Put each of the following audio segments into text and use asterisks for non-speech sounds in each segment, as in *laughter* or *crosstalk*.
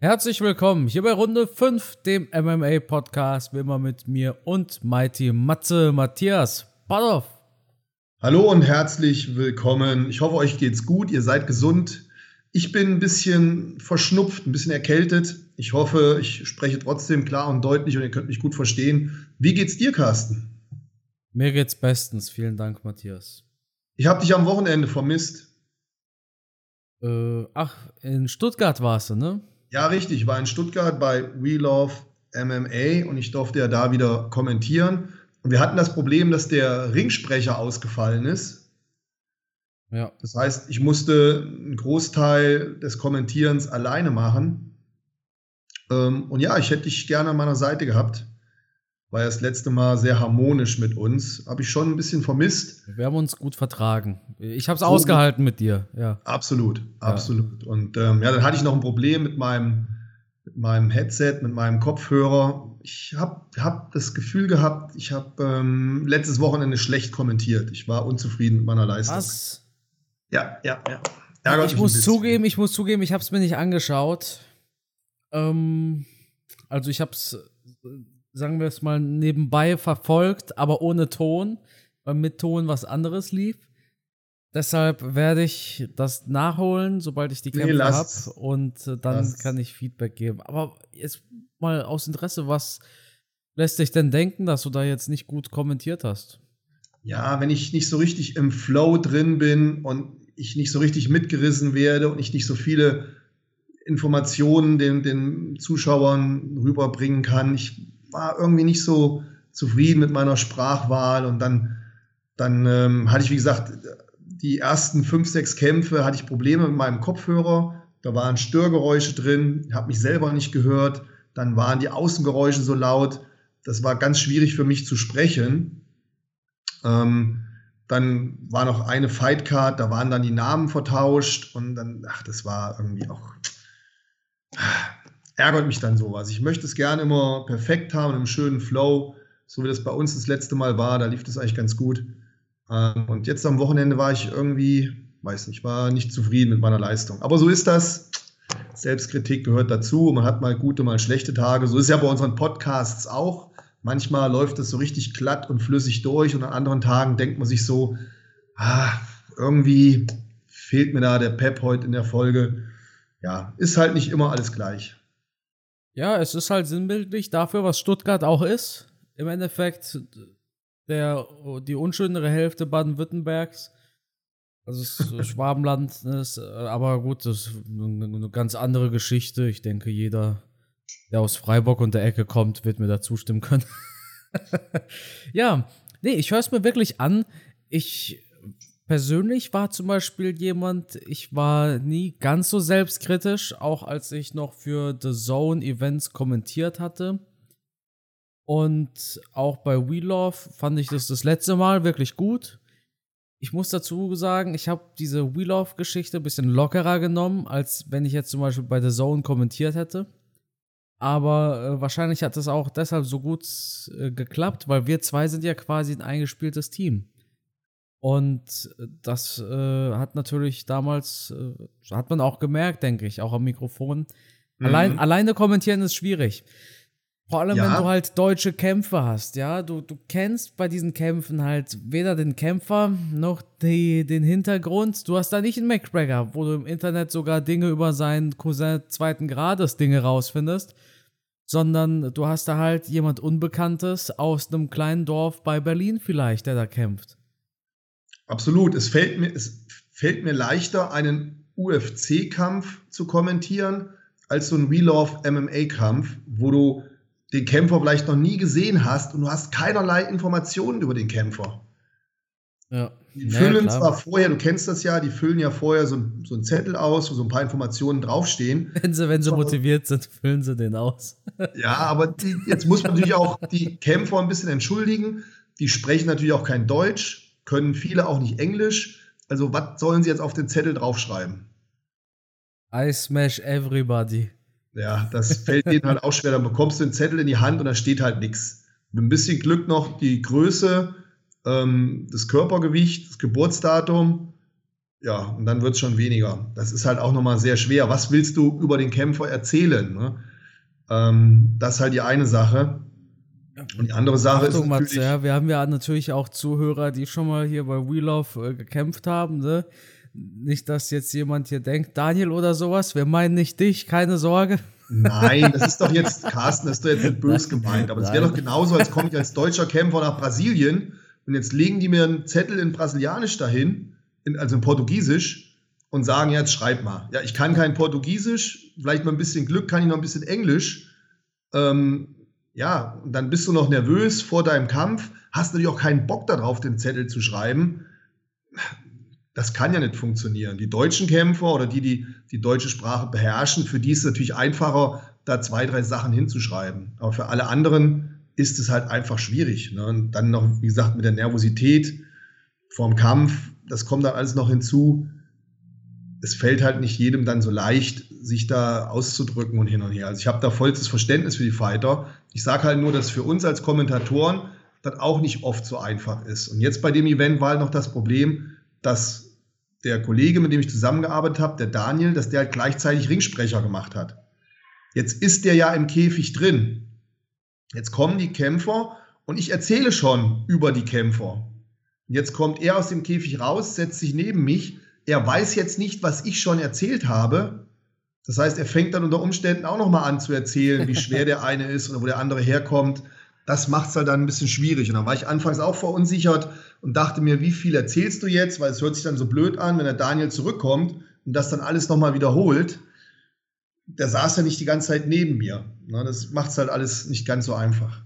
Herzlich willkommen hier bei Runde 5, dem MMA-Podcast, wie immer mit mir und Mighty Matze Matthias Badoff. Hallo und herzlich willkommen. Ich hoffe, euch geht's gut, ihr seid gesund. Ich bin ein bisschen verschnupft, ein bisschen erkältet. Ich hoffe, ich spreche trotzdem klar und deutlich und ihr könnt mich gut verstehen. Wie geht's dir, Carsten? Mir geht's bestens. Vielen Dank, Matthias. Ich habe dich am Wochenende vermisst. Äh, ach, in Stuttgart warst du, ne? Ja, richtig. Ich war in Stuttgart bei We Love MMA und ich durfte ja da wieder kommentieren. Und wir hatten das Problem, dass der Ringsprecher ausgefallen ist. Ja. Das heißt, ich musste einen Großteil des Kommentierens alleine machen. Ähm, und ja, ich hätte dich gerne an meiner Seite gehabt. War ja das letzte Mal sehr harmonisch mit uns. Habe ich schon ein bisschen vermisst. Wir haben uns gut vertragen. Ich habe es so ausgehalten mit dir. Ja. Absolut, absolut. Ja. Und ähm, ja, dann hatte ich noch ein Problem mit meinem, mit meinem Headset, mit meinem Kopfhörer. Ich habe hab das Gefühl gehabt, ich habe ähm, letztes Wochenende schlecht kommentiert. Ich war unzufrieden mit meiner Leistung. Was? Ja, ja, ja. Ärgert ich muss zugeben, ich muss zugeben, ich habe es mir nicht angeschaut. Ähm, also ich habe es sagen wir es mal, nebenbei verfolgt, aber ohne Ton, weil mit Ton was anderes lief. Deshalb werde ich das nachholen, sobald ich die Kämpfe nee, habe und äh, dann lass. kann ich Feedback geben. Aber jetzt mal aus Interesse, was lässt dich denn denken, dass du da jetzt nicht gut kommentiert hast? Ja, wenn ich nicht so richtig im Flow drin bin und ich nicht so richtig mitgerissen werde und ich nicht so viele Informationen den, den Zuschauern rüberbringen kann. Ich war irgendwie nicht so zufrieden mit meiner Sprachwahl und dann, dann ähm, hatte ich, wie gesagt, die ersten fünf, sechs Kämpfe hatte ich Probleme mit meinem Kopfhörer. Da waren Störgeräusche drin, habe mich selber nicht gehört. Dann waren die Außengeräusche so laut. Das war ganz schwierig für mich zu sprechen. Ähm, dann war noch eine Fightcard, da waren dann die Namen vertauscht und dann, ach, das war irgendwie auch ärgert mich dann sowas. Ich möchte es gerne immer perfekt haben, im schönen Flow, so wie das bei uns das letzte Mal war. Da lief das eigentlich ganz gut. Ähm, und jetzt am Wochenende war ich irgendwie, weiß nicht, war nicht zufrieden mit meiner Leistung. Aber so ist das. Selbstkritik gehört dazu. Man hat mal gute, mal schlechte Tage. So ist es ja bei unseren Podcasts auch. Manchmal läuft es so richtig glatt und flüssig durch und an anderen Tagen denkt man sich so, ah, irgendwie fehlt mir da der Pep heute in der Folge. Ja, ist halt nicht immer alles gleich. Ja, es ist halt sinnbildlich dafür, was Stuttgart auch ist. Im Endeffekt der, die unschönere Hälfte Baden-Württembergs. Also es *laughs* Schwabenland, ist, aber gut, das ist eine ganz andere Geschichte. Ich denke, jeder, der aus Freiburg und der Ecke kommt, wird mir da zustimmen können. *laughs* ja, nee, ich höre es mir wirklich an. Ich persönlich war zum Beispiel jemand, ich war nie ganz so selbstkritisch, auch als ich noch für The Zone Events kommentiert hatte. Und auch bei We Love fand ich das das letzte Mal wirklich gut. Ich muss dazu sagen, ich habe diese We Love Geschichte ein bisschen lockerer genommen, als wenn ich jetzt zum Beispiel bei The Zone kommentiert hätte. Aber äh, wahrscheinlich hat das auch deshalb so gut äh, geklappt, weil wir zwei sind ja quasi ein eingespieltes Team. Und das äh, hat natürlich damals, äh, hat man auch gemerkt, denke ich, auch am Mikrofon. Mhm. Allein, alleine kommentieren ist schwierig. Vor allem, ja. wenn du halt deutsche Kämpfe hast, ja. Du, du kennst bei diesen Kämpfen halt weder den Kämpfer noch die, den Hintergrund. Du hast da nicht einen McGregor, wo du im Internet sogar Dinge über seinen Cousin zweiten Grades Dinge rausfindest, sondern du hast da halt jemand Unbekanntes aus einem kleinen Dorf bei Berlin vielleicht, der da kämpft. Absolut. Es fällt mir, es fällt mir leichter, einen UFC-Kampf zu kommentieren, als so ein Real of MMA-Kampf, wo du den Kämpfer vielleicht noch nie gesehen hast und du hast keinerlei Informationen über den Kämpfer. Ja. Die füllen ja, zwar vorher, du kennst das ja, die füllen ja vorher so, so einen Zettel aus, wo so ein paar Informationen draufstehen. *laughs* Wenn sie, wenn sie motiviert sind, füllen sie den aus. *laughs* ja, aber die, jetzt muss man natürlich auch die Kämpfer ein bisschen entschuldigen. Die sprechen natürlich auch kein Deutsch können viele auch nicht Englisch. Also, was sollen sie jetzt auf den Zettel draufschreiben? I smash everybody. Ja, das fällt denen halt auch schwer. Dann bekommst du den Zettel in die Hand und da steht halt nichts. Mit ein bisschen Glück noch die Größe, ähm, das Körpergewicht, das Geburtsdatum Ja, und dann wird es schon weniger. Das ist halt auch nochmal sehr schwer. Was willst du über den Kämpfer erzählen? Ne? Ähm, das ist halt die eine Sache. Und die andere Sache Achtung, ist natürlich... Matze, ja, wir haben ja natürlich auch Zuhörer, die schon mal hier bei We Love äh, gekämpft haben. Ne? Nicht, dass jetzt jemand hier denkt, Daniel oder sowas, wir meinen nicht dich, keine Sorge. Nein, das *laughs* ist doch jetzt, Carsten, das ist doch jetzt nicht böse gemeint. Aber es wäre doch genauso, als komme ich als deutscher Kämpfer nach Brasilien und jetzt legen die mir einen Zettel in Brasilianisch dahin, in, also in Portugiesisch, und sagen, jetzt schreib mal. Ja, ich kann kein Portugiesisch, vielleicht mal ein bisschen Glück, kann ich noch ein bisschen Englisch. Ähm, ja, und dann bist du noch nervös vor deinem Kampf, hast natürlich auch keinen Bock darauf, den Zettel zu schreiben das kann ja nicht funktionieren. Die deutschen Kämpfer oder die, die die deutsche Sprache beherrschen, für die ist es natürlich einfacher, da zwei, drei Sachen hinzuschreiben. Aber für alle anderen ist es halt einfach schwierig. Ne? Und dann noch, wie gesagt, mit der Nervosität vorm Kampf, das kommt dann alles noch hinzu. Es fällt halt nicht jedem dann so leicht, sich da auszudrücken und hin und her. Also ich habe da vollstes Verständnis für die Fighter. Ich sage halt nur, dass für uns als Kommentatoren das auch nicht oft so einfach ist. Und jetzt bei dem Event war halt noch das Problem, dass der Kollege, mit dem ich zusammengearbeitet habe, der Daniel, dass der halt gleichzeitig Ringsprecher gemacht hat. Jetzt ist der ja im Käfig drin. Jetzt kommen die Kämpfer und ich erzähle schon über die Kämpfer. Jetzt kommt er aus dem Käfig raus, setzt sich neben mich. Er weiß jetzt nicht, was ich schon erzählt habe. Das heißt, er fängt dann unter Umständen auch noch mal an zu erzählen, wie schwer der eine ist oder wo der andere herkommt das macht es halt dann ein bisschen schwierig. Und dann war ich anfangs auch verunsichert und dachte mir, wie viel erzählst du jetzt? Weil es hört sich dann so blöd an, wenn der Daniel zurückkommt und das dann alles nochmal wiederholt. Der saß ja nicht die ganze Zeit neben mir. Ne, das macht es halt alles nicht ganz so einfach.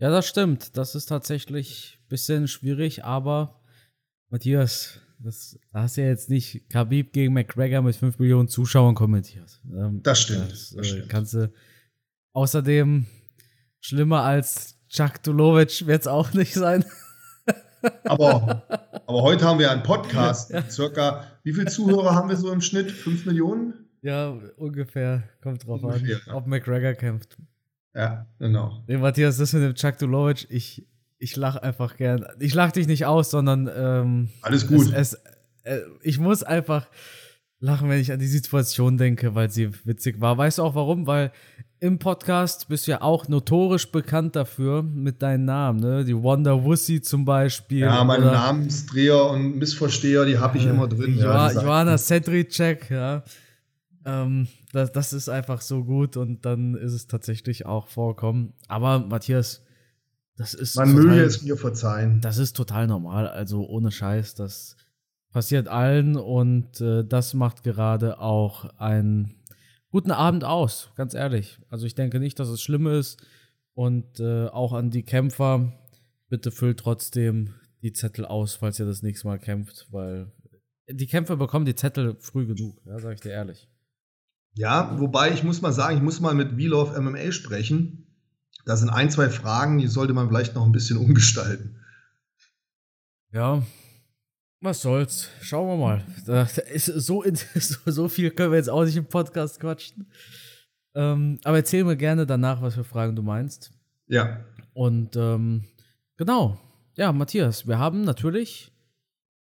Ja, das stimmt. Das ist tatsächlich ein bisschen schwierig, aber Matthias, das, da hast du ja jetzt nicht Khabib gegen McGregor mit 5 Millionen Zuschauern kommentiert. Ähm, das stimmt. Das, das äh, stimmt. Kannst du außerdem Schlimmer als Chuck Dulovic wird es auch *laughs* nicht sein. aber, *laughs* aber heute haben wir einen Podcast. Ja. Circa, wie viele Zuhörer haben wir so im Schnitt? Fünf Millionen? Ja, ungefähr. Kommt drauf ungefähr, an, ja. ob McGregor kämpft. Ja, genau. Nee, Matthias, das mit dem Chuck Dulovic, ich, ich lache einfach gern. Ich lache dich nicht aus, sondern ähm, alles gut. Es, es, äh, ich muss einfach lachen, wenn ich an die Situation denke, weil sie witzig war. Weißt du auch warum? Weil im Podcast bist du ja auch notorisch bekannt dafür mit deinen Namen, ne? Die Wonder Wussy zum Beispiel. Ja, meine Namensdreher und Missversteher, die habe ich äh, immer drin. Jo ja, Johanna Sedricek, ja. Ähm, das, das ist einfach so gut und dann ist es tatsächlich auch vorkommen. Aber Matthias, das ist. Man total, möge es mir verzeihen. Das ist total normal, also ohne Scheiß, das passiert allen und äh, das macht gerade auch ein guten Abend aus, ganz ehrlich. Also ich denke nicht, dass es schlimm ist. Und äh, auch an die Kämpfer, bitte füllt trotzdem die Zettel aus, falls ihr das nächste Mal kämpft, weil die Kämpfer bekommen die Zettel früh genug, ja, sag ich dir ehrlich. Ja, wobei ich muss mal sagen, ich muss mal mit of MMA sprechen. Da sind ein, zwei Fragen, die sollte man vielleicht noch ein bisschen umgestalten. Ja, was soll's? Schauen wir mal. Da ist *laughs* so, so, viel können wir jetzt auch nicht im Podcast quatschen. Ähm, aber erzähl mir gerne danach, was für Fragen du meinst. Ja. Und ähm, genau. Ja, Matthias, wir haben natürlich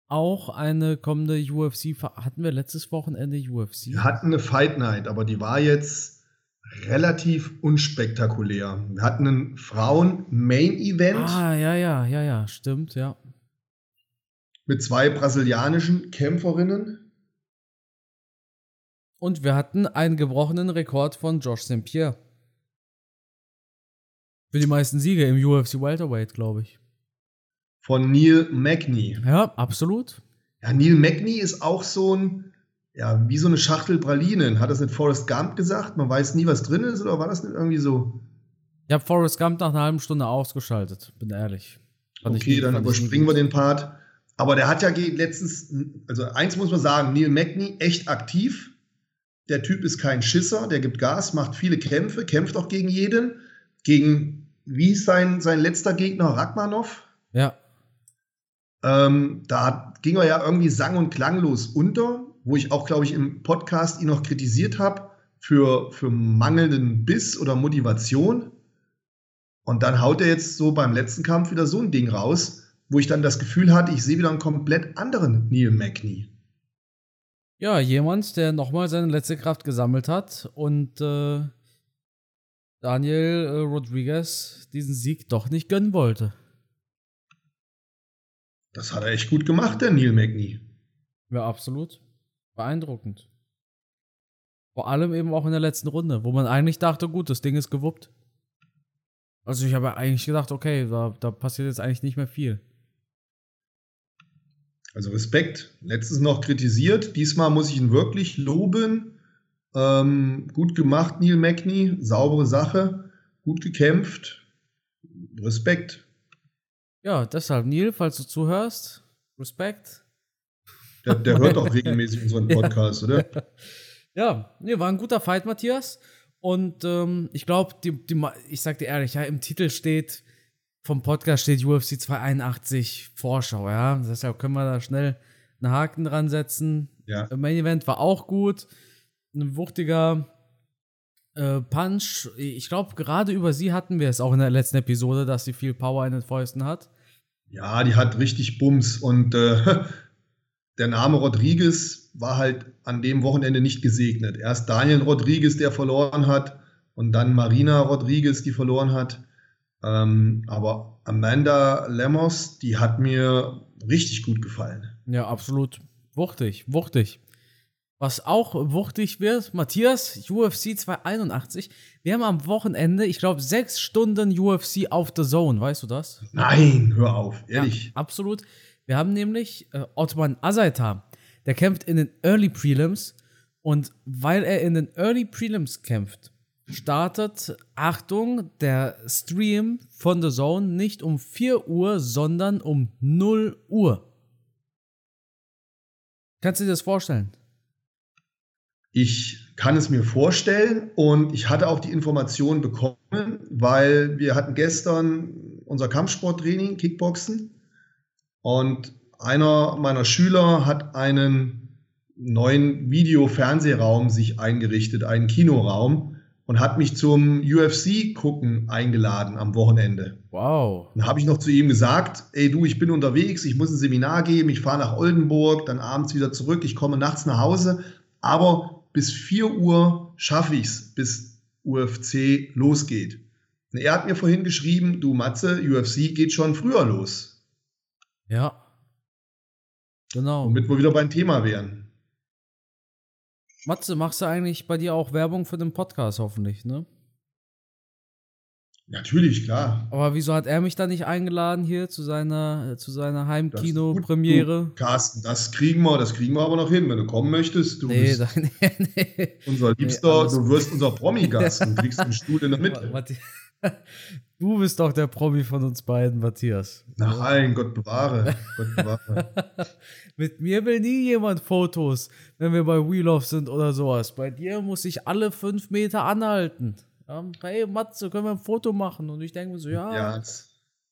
auch eine kommende UFC. Hatten wir letztes Wochenende UFC? Wir hatten eine Fight Night, aber die war jetzt relativ unspektakulär. Wir hatten ein Frauen-Main-Event. Ah, ja, ja, ja, ja, stimmt, ja mit zwei brasilianischen Kämpferinnen. Und wir hatten einen gebrochenen Rekord von Josh St. Pierre. Für die meisten Siege im UFC Welterweight, glaube ich. Von Neil Magny. Ja, absolut. Ja, Neil Magny ist auch so ein, ja, wie so eine Schachtel Pralinen. Hat das nicht Forrest Gump gesagt? Man weiß nie, was drin ist, oder war das nicht irgendwie so? Ich habe Forrest Gump nach einer halben Stunde ausgeschaltet, bin ehrlich. Fand okay, ich, dann überspringen wir den Part. Aber der hat ja letztens, also eins muss man sagen, Neil Magny echt aktiv. Der Typ ist kein Schisser, der gibt Gas, macht viele Kämpfe, kämpft auch gegen jeden. Gegen, wie sein, sein letzter Gegner, Rachmanov? Ja. Ähm, da ging er ja irgendwie sang- und klanglos unter, wo ich auch, glaube ich, im Podcast ihn noch kritisiert habe für, für mangelnden Biss oder Motivation. Und dann haut er jetzt so beim letzten Kampf wieder so ein Ding raus wo ich dann das Gefühl hatte, ich sehe wieder einen komplett anderen Neil Magny. Ja, jemand, der nochmal seine letzte Kraft gesammelt hat und äh, Daniel äh, Rodriguez diesen Sieg doch nicht gönnen wollte. Das hat er echt gut gemacht, der Neil Magny. Ja, absolut. Beeindruckend. Vor allem eben auch in der letzten Runde, wo man eigentlich dachte, gut, das Ding ist gewuppt. Also ich habe eigentlich gedacht, okay, da, da passiert jetzt eigentlich nicht mehr viel. Also Respekt. Letztens noch kritisiert. Diesmal muss ich ihn wirklich loben. Ähm, gut gemacht, Neil Magny. Saubere Sache. Gut gekämpft. Respekt. Ja, deshalb, Neil, falls du zuhörst, Respekt. Der, der hört auch regelmäßig unseren *laughs* Podcast, oder? Ja, nee, war ein guter Fight, Matthias. Und ähm, ich glaube, die, die, ich sag dir ehrlich, ja, im Titel steht, vom Podcast steht UFC 281 Vorschau, ja. Deshalb können wir da schnell einen Haken dran setzen. Ja. Main Event war auch gut. Ein wuchtiger äh, Punch. Ich glaube, gerade über sie hatten wir es auch in der letzten Episode, dass sie viel Power in den Fäusten hat. Ja, die hat richtig Bums. Und äh, der Name Rodriguez war halt an dem Wochenende nicht gesegnet. Erst Daniel Rodriguez, der verloren hat, und dann Marina Rodriguez, die verloren hat. Ähm, aber Amanda Lemos, die hat mir richtig gut gefallen. Ja, absolut. Wuchtig, wuchtig. Was auch wuchtig wird, Matthias, UFC 281. Wir haben am Wochenende, ich glaube, sechs Stunden UFC auf The Zone. Weißt du das? Nein, hör auf, ehrlich. Ja, absolut. Wir haben nämlich äh, Ottman Azaita, der kämpft in den Early Prelims und weil er in den Early Prelims kämpft, startet, Achtung, der Stream von The Zone nicht um 4 Uhr, sondern um 0 Uhr. Kannst du dir das vorstellen? Ich kann es mir vorstellen und ich hatte auch die Information bekommen, weil wir hatten gestern unser Kampfsporttraining, Kickboxen und einer meiner Schüler hat einen neuen Video-Fernsehraum sich eingerichtet, einen Kinoraum und hat mich zum UFC-Gucken eingeladen am Wochenende. Wow. Dann habe ich noch zu ihm gesagt, ey du, ich bin unterwegs, ich muss ein Seminar geben, ich fahre nach Oldenburg, dann abends wieder zurück, ich komme nachts nach Hause, aber bis 4 Uhr schaffe ich es, bis UFC losgeht. Und er hat mir vorhin geschrieben, du Matze, UFC geht schon früher los. Ja. Genau. Womit wir wieder beim Thema wären. Matze, machst du eigentlich bei dir auch Werbung für den Podcast hoffentlich, ne? Natürlich, klar. Aber wieso hat er mich da nicht eingeladen hier zu seiner, zu seiner Heimkino-Premiere? Carsten, das kriegen wir, das kriegen wir aber noch hin, wenn du kommen möchtest. Du nee, bist *laughs* da, nee, nee. unser Liebster, du wirst unser Promi-Gast und kriegst *laughs* einen Stuhl in der Mitte. Du bist doch der Promi von uns beiden, Matthias. Nein, Gott bewahre. Gott bewahre. *laughs* Mit mir will nie jemand Fotos, wenn wir bei Wheel of sind oder sowas. Bei dir muss ich alle fünf Meter anhalten. Ja, hey Matze, können wir ein Foto machen? Und ich denke mir so, ja, Ja,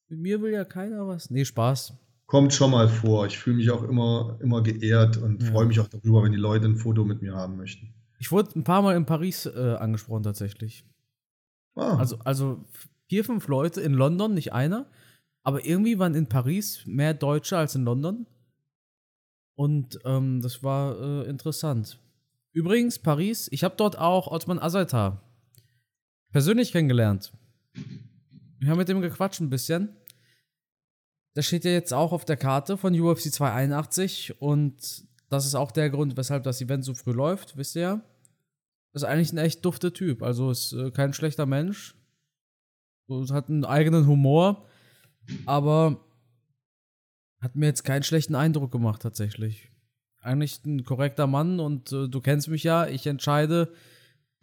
mit mir will ja keiner was. Nee, Spaß. kommt schon mal vor. Ich fühle mich auch immer, immer geehrt und Ja. freue mich auch darüber, wenn die Leute ein Foto mit mir haben möchten. Ich wurde ein paar Mal in Paris äh, angesprochen tatsächlich. Ah, Also, also vier, fünf Leute in London, nicht einer. Aber irgendwie waren in Paris mehr Deutsche als in London. Und ähm, das war äh, interessant. Übrigens, Paris, ich habe dort auch Othman Azaita persönlich kennengelernt. Wir haben mit dem gequatscht ein bisschen. Das steht ja jetzt auch auf der Karte von UFC 281 und das ist auch der Grund, weshalb das Event so früh läuft, wisst ihr ja. Ist eigentlich ein echt dufter Typ. Also ist äh, kein schlechter Mensch. So, hat einen eigenen Humor, aber hat mir jetzt keinen schlechten Eindruck gemacht tatsächlich. Eigentlich ein korrekter Mann und äh, du kennst mich ja, ich entscheide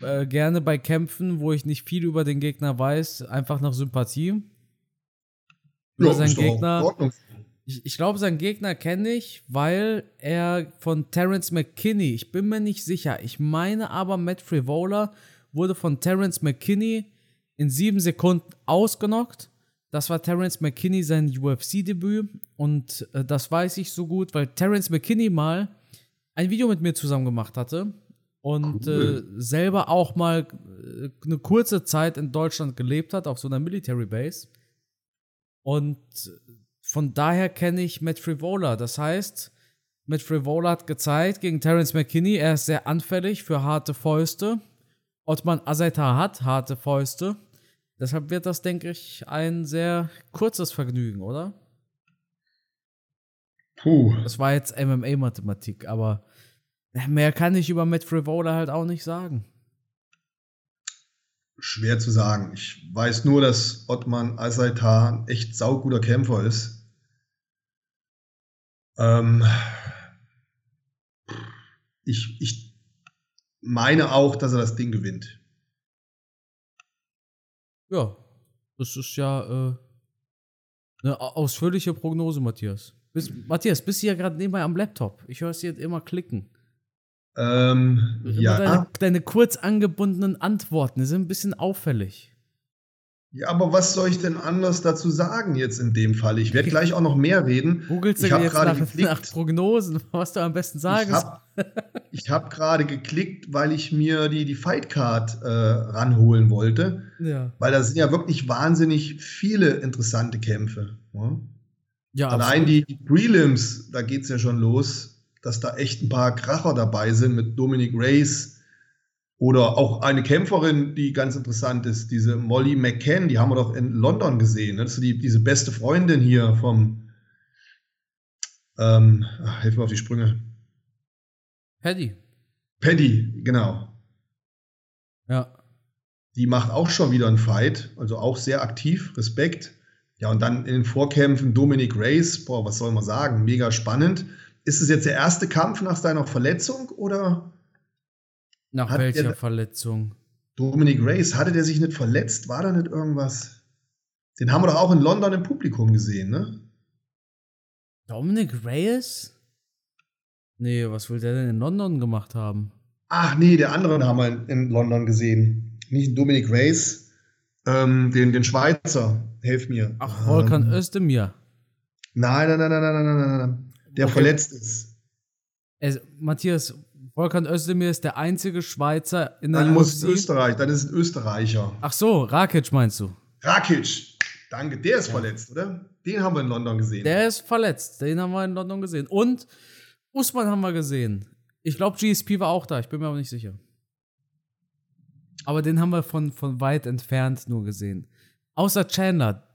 äh, gerne bei Kämpfen, wo ich nicht viel über den Gegner weiß, einfach nach Sympathie. Über ja, seinen Gegner. Ich, ich glaube, seinen Gegner kenne ich, weil er von Terence McKinney, ich bin mir nicht sicher, ich meine aber, Matt Frivola wurde von Terence McKinney in sieben Sekunden ausgenockt. Das war Terence McKinney sein UFC-Debüt und äh, das weiß ich so gut, weil Terence McKinney mal ein Video mit mir zusammen gemacht hatte und Cool. äh, selber auch mal äh, eine kurze Zeit in Deutschland gelebt hat, auf so einer Military Base. Und von daher kenne ich Matt Frivola. Das heißt, Matt Frivola hat gezeigt gegen Terence McKinney, er ist sehr anfällig für harte Fäuste. Ottman Azaita hat harte Fäuste. Deshalb wird das, denke ich, ein sehr kurzes Vergnügen, oder? Puh. Das war jetzt MMA-Mathematik, aber mehr kann ich über Matt Frivola halt auch nicht sagen. Schwer zu sagen. Ich weiß nur, dass Ottman Azaita ein echt sauguter Kämpfer ist. Ähm ich, ich meine auch, dass er das Ding gewinnt. Ja, das ist ja äh, eine ausführliche Prognose, Matthias. Bis, Matthias, bist du ja gerade nebenbei am Laptop? Ich höre es jetzt immer klicken. Ähm, ja. Deine, deine, kurz angebundenen Antworten sind ein bisschen auffällig. Ja, aber was soll ich denn anders dazu sagen jetzt in dem Fall? Ich werde gleich auch noch mehr reden. Googelst du jetzt nach, nach, Prognosen, *laughs* was du am besten sagen Ich habe hab gerade geklickt, weil ich mir die, die Fightcard äh, ranholen wollte. Ja. Weil da sind ja wirklich wahnsinnig viele interessante Kämpfe. Ja? Ja, Allein die, die Prelims, da geht es ja schon los, dass da echt ein paar Kracher dabei sind mit Dominic Reyes, oder auch eine Kämpferin, die ganz interessant ist, diese Molly McCann, die haben wir doch in London gesehen. Ne? Das ist die, diese beste Freundin hier vom, ähm, ach, hilf mir auf die Sprünge. Paddy. Paddy, genau. Ja. Die macht auch schon wieder einen Fight, also auch sehr aktiv, Respekt. Ja, und dann in den Vorkämpfen Dominic Reyes, boah, was soll man sagen, mega spannend. Ist es jetzt der erste Kampf nach seiner Verletzung oder? Nach hat welcher der, Verletzung? Dominic Reyes, hatte der sich nicht verletzt? War da nicht irgendwas? Den haben wir doch auch in London im Publikum gesehen, ne? Dominic Reyes? Nee, was will der denn in London gemacht haben? Ach nee, der andere haben wir in, in London gesehen. Nicht Dominic Reyes, ähm, den, den Schweizer. Helf mir. Ach, Volkan ähm, Özdemir. Nein, nein, nein, nein, nein, nein, nein, nein. Der okay. verletzt ist. Also, Matthias, Volkan Özdemir ist der einzige Schweizer in der Dann muss es Österreich, dann ist es ein Österreicher. Ach so, Rakic meinst du? Rakic, danke, der ist ja. verletzt, oder? Den haben wir in London gesehen. Der ist verletzt, den haben wir in London gesehen. Und Usman haben wir gesehen. Ich glaube, GSP war auch da, ich bin mir aber nicht sicher. Aber den haben wir von, von weit entfernt nur gesehen. Außer Chandler,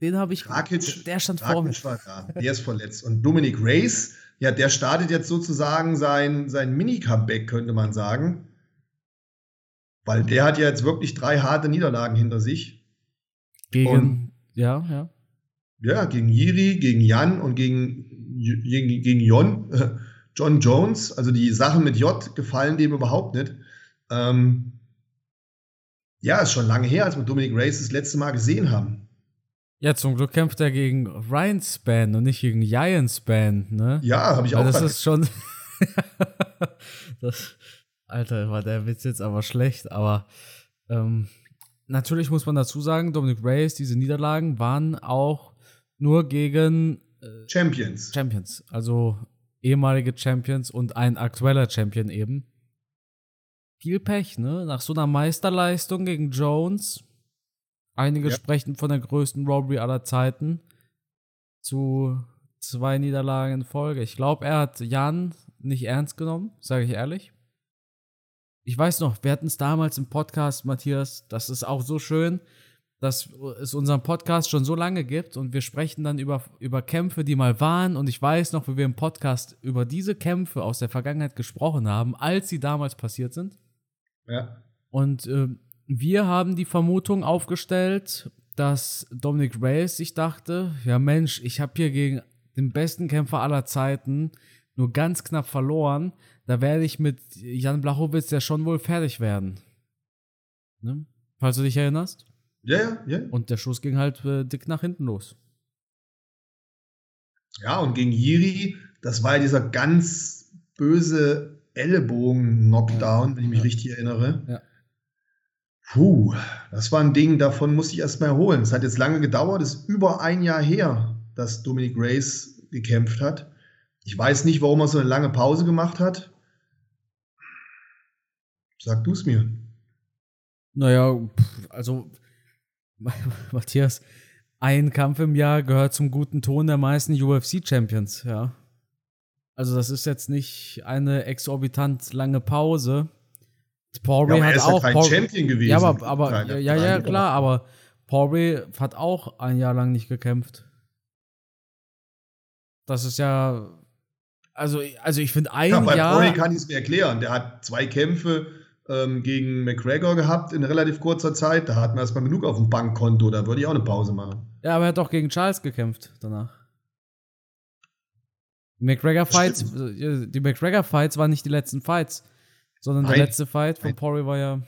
den habe ich. Rakic, der stand Rakic vor mir. War da. Der ist verletzt. Und Dominic Race ja, der startet jetzt sozusagen sein, sein Mini-Comeback, könnte man sagen. Weil der hat ja jetzt wirklich drei harte Niederlagen hinter sich. Gegen, und, ja, ja. Ja, gegen Jiri, gegen Jan und gegen, gegen, gegen Jon, *laughs* äh, John Jones. Also die Sachen mit J gefallen dem überhaupt nicht. Ähm, ja, ist schon lange her, als wir Dominic Race das letzte Mal gesehen haben. Ja, zum Glück kämpft er gegen Ryan Span und nicht gegen Giant Span, ne? Ja, habe ich Weil auch. Das ist schon. *laughs* das, Alter, war der Witz jetzt aber schlecht, aber ähm, natürlich muss man dazu sagen, Dominic Reyes, diese Niederlagen waren auch nur gegen äh, Champions. Champions, also ehemalige Champions und ein aktueller Champion eben. Viel Pech, ne? Nach so einer Meisterleistung gegen Jones Einige ja. sprechen von der größten Robbery aller Zeiten. Zu zwei Niederlagen in Folge. Ich glaube, er hat Jan nicht ernst genommen, sage ich ehrlich. Ich weiß noch, wir hatten es damals im Podcast, Matthias, das ist auch so schön, dass es unseren Podcast schon so lange gibt und wir sprechen dann über, über Kämpfe, die mal waren. Und ich weiß noch, wie wir im Podcast über diese Kämpfe aus der Vergangenheit gesprochen haben, als sie damals passiert sind. Ja. Und äh, wir haben die Vermutung aufgestellt, dass Dominic Reyes sich dachte, ja Mensch, ich habe hier gegen den besten Kämpfer aller Zeiten nur ganz knapp verloren. Da werde ich mit Jan Blachowitz ja schon wohl fertig werden. Ne? Falls du dich erinnerst? Ja, ja, ja. Und der Schuss ging halt äh, dick nach hinten los. Ja, und gegen Jiri, das war ja dieser ganz böse Ellenbogen-Knockdown, wenn ich mich richtig erinnere. Ja. Puh, das war ein Ding, davon muss ich erst mal erholen. Es hat jetzt lange gedauert, es ist über ein Jahr her, dass Dominic Grace gekämpft hat. Ich weiß nicht, warum er so eine lange Pause gemacht hat. Sag du es mir. Naja, also, *laughs* Matthias, ein Kampf im Jahr gehört zum guten Ton der meisten UFC-Champions, ja. Also das ist jetzt nicht eine exorbitant lange Pause. Poirier ja, hat er auch ja kein Paul Champion gewesen. Ja, aber, aber ja, ja, ja, klar, aber Poirier hat auch ein Jahr lang nicht gekämpft. Das ist ja also, also ich finde ein ja, bei Jahr. Poirier kann ich es mir erklären. Der hat zwei Kämpfe ähm, gegen McGregor gehabt in relativ kurzer Zeit. Da hatten wir erstmal genug auf dem Bankkonto. Da würde ich auch eine Pause machen. Ja, aber er hat doch gegen Charles gekämpft danach. McGregor Fights, äh, die McGregor Fights waren nicht die letzten Fights, sondern Nein. der letzte Fight von Poirier war ja.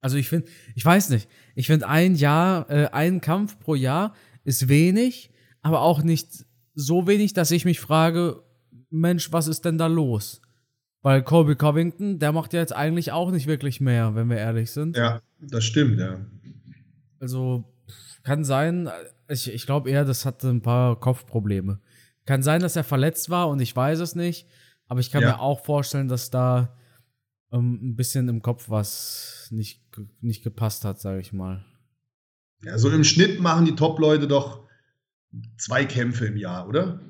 Also ich finde, ich weiß nicht, ich finde ein Jahr, äh, ein Kampf pro Jahr ist wenig, aber auch nicht so wenig, dass ich mich frage, Mensch, was ist denn da los? Weil Colby Covington, der macht ja jetzt eigentlich auch nicht wirklich mehr, wenn wir ehrlich sind. Ja, das stimmt, ja. Also kann sein, ich, ich glaube eher, das hatte ein paar Kopfprobleme. Kann sein, dass er verletzt war und ich weiß es nicht. Aber ich kann ja. mir auch vorstellen, dass da ähm, ein bisschen im Kopf was nicht, nicht gepasst hat, sage ich mal. Ja, so im Schnitt machen die Top-Leute doch zwei Kämpfe im Jahr, oder?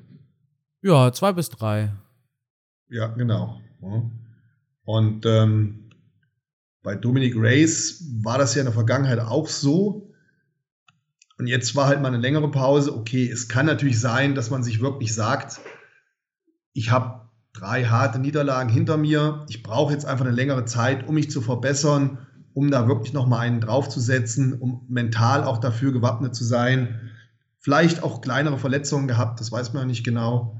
Ja, zwei bis drei. Ja, genau. Und ähm, bei Dominic Reyes war das ja in der Vergangenheit auch so. Und jetzt war halt mal eine längere Pause. Okay, es kann natürlich sein, dass man sich wirklich sagt, ich habe drei harte Niederlagen hinter mir. Ich brauche jetzt einfach eine längere Zeit, um mich zu verbessern, um da wirklich noch mal einen draufzusetzen, um mental auch dafür gewappnet zu sein. Vielleicht auch kleinere Verletzungen gehabt, das weiß man ja nicht genau.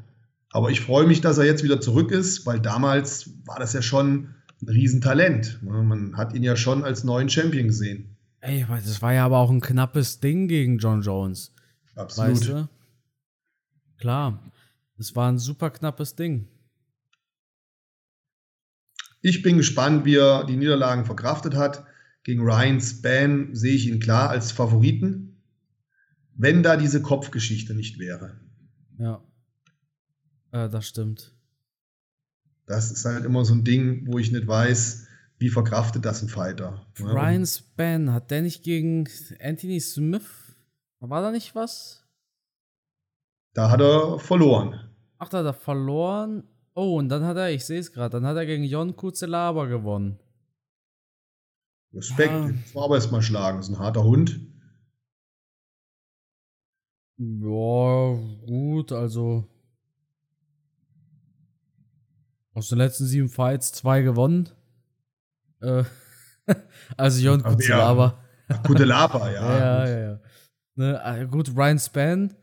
Aber ich freue mich, dass er jetzt wieder zurück ist, weil damals war das ja schon ein Riesentalent. Man hat ihn ja schon als neuen Champion gesehen. Ey, das war ja aber auch ein knappes Ding gegen John Jones. Absolut. Weißt du? Klar. Es war ein super knappes Ding. Ich bin gespannt, wie er die Niederlagen verkraftet hat. Gegen Ryan Span sehe ich ihn klar als Favoriten, wenn da diese Kopfgeschichte nicht wäre. Ja. Äh, das stimmt. Das ist halt immer so ein Ding, wo ich nicht weiß, wie verkraftet das ein Fighter? Ryan Span, hat der nicht gegen Anthony Smith? War da nicht was? Da hat er verloren. Ach, da hat er verloren. Oh, und dann hat er, ich sehe es gerade, dann hat er gegen Jon Kuzelaba gewonnen. Respekt, war aber erstmal schlagen, ist ein harter Hund. Ja, gut, also. Aus den letzten sieben Fights zwei gewonnen. Äh, *laughs* also Jon Kuzelaba. Ja. Kuzelaba, *laughs* ja. ja, ja, ja. Ne, äh, gut, Ryan Span.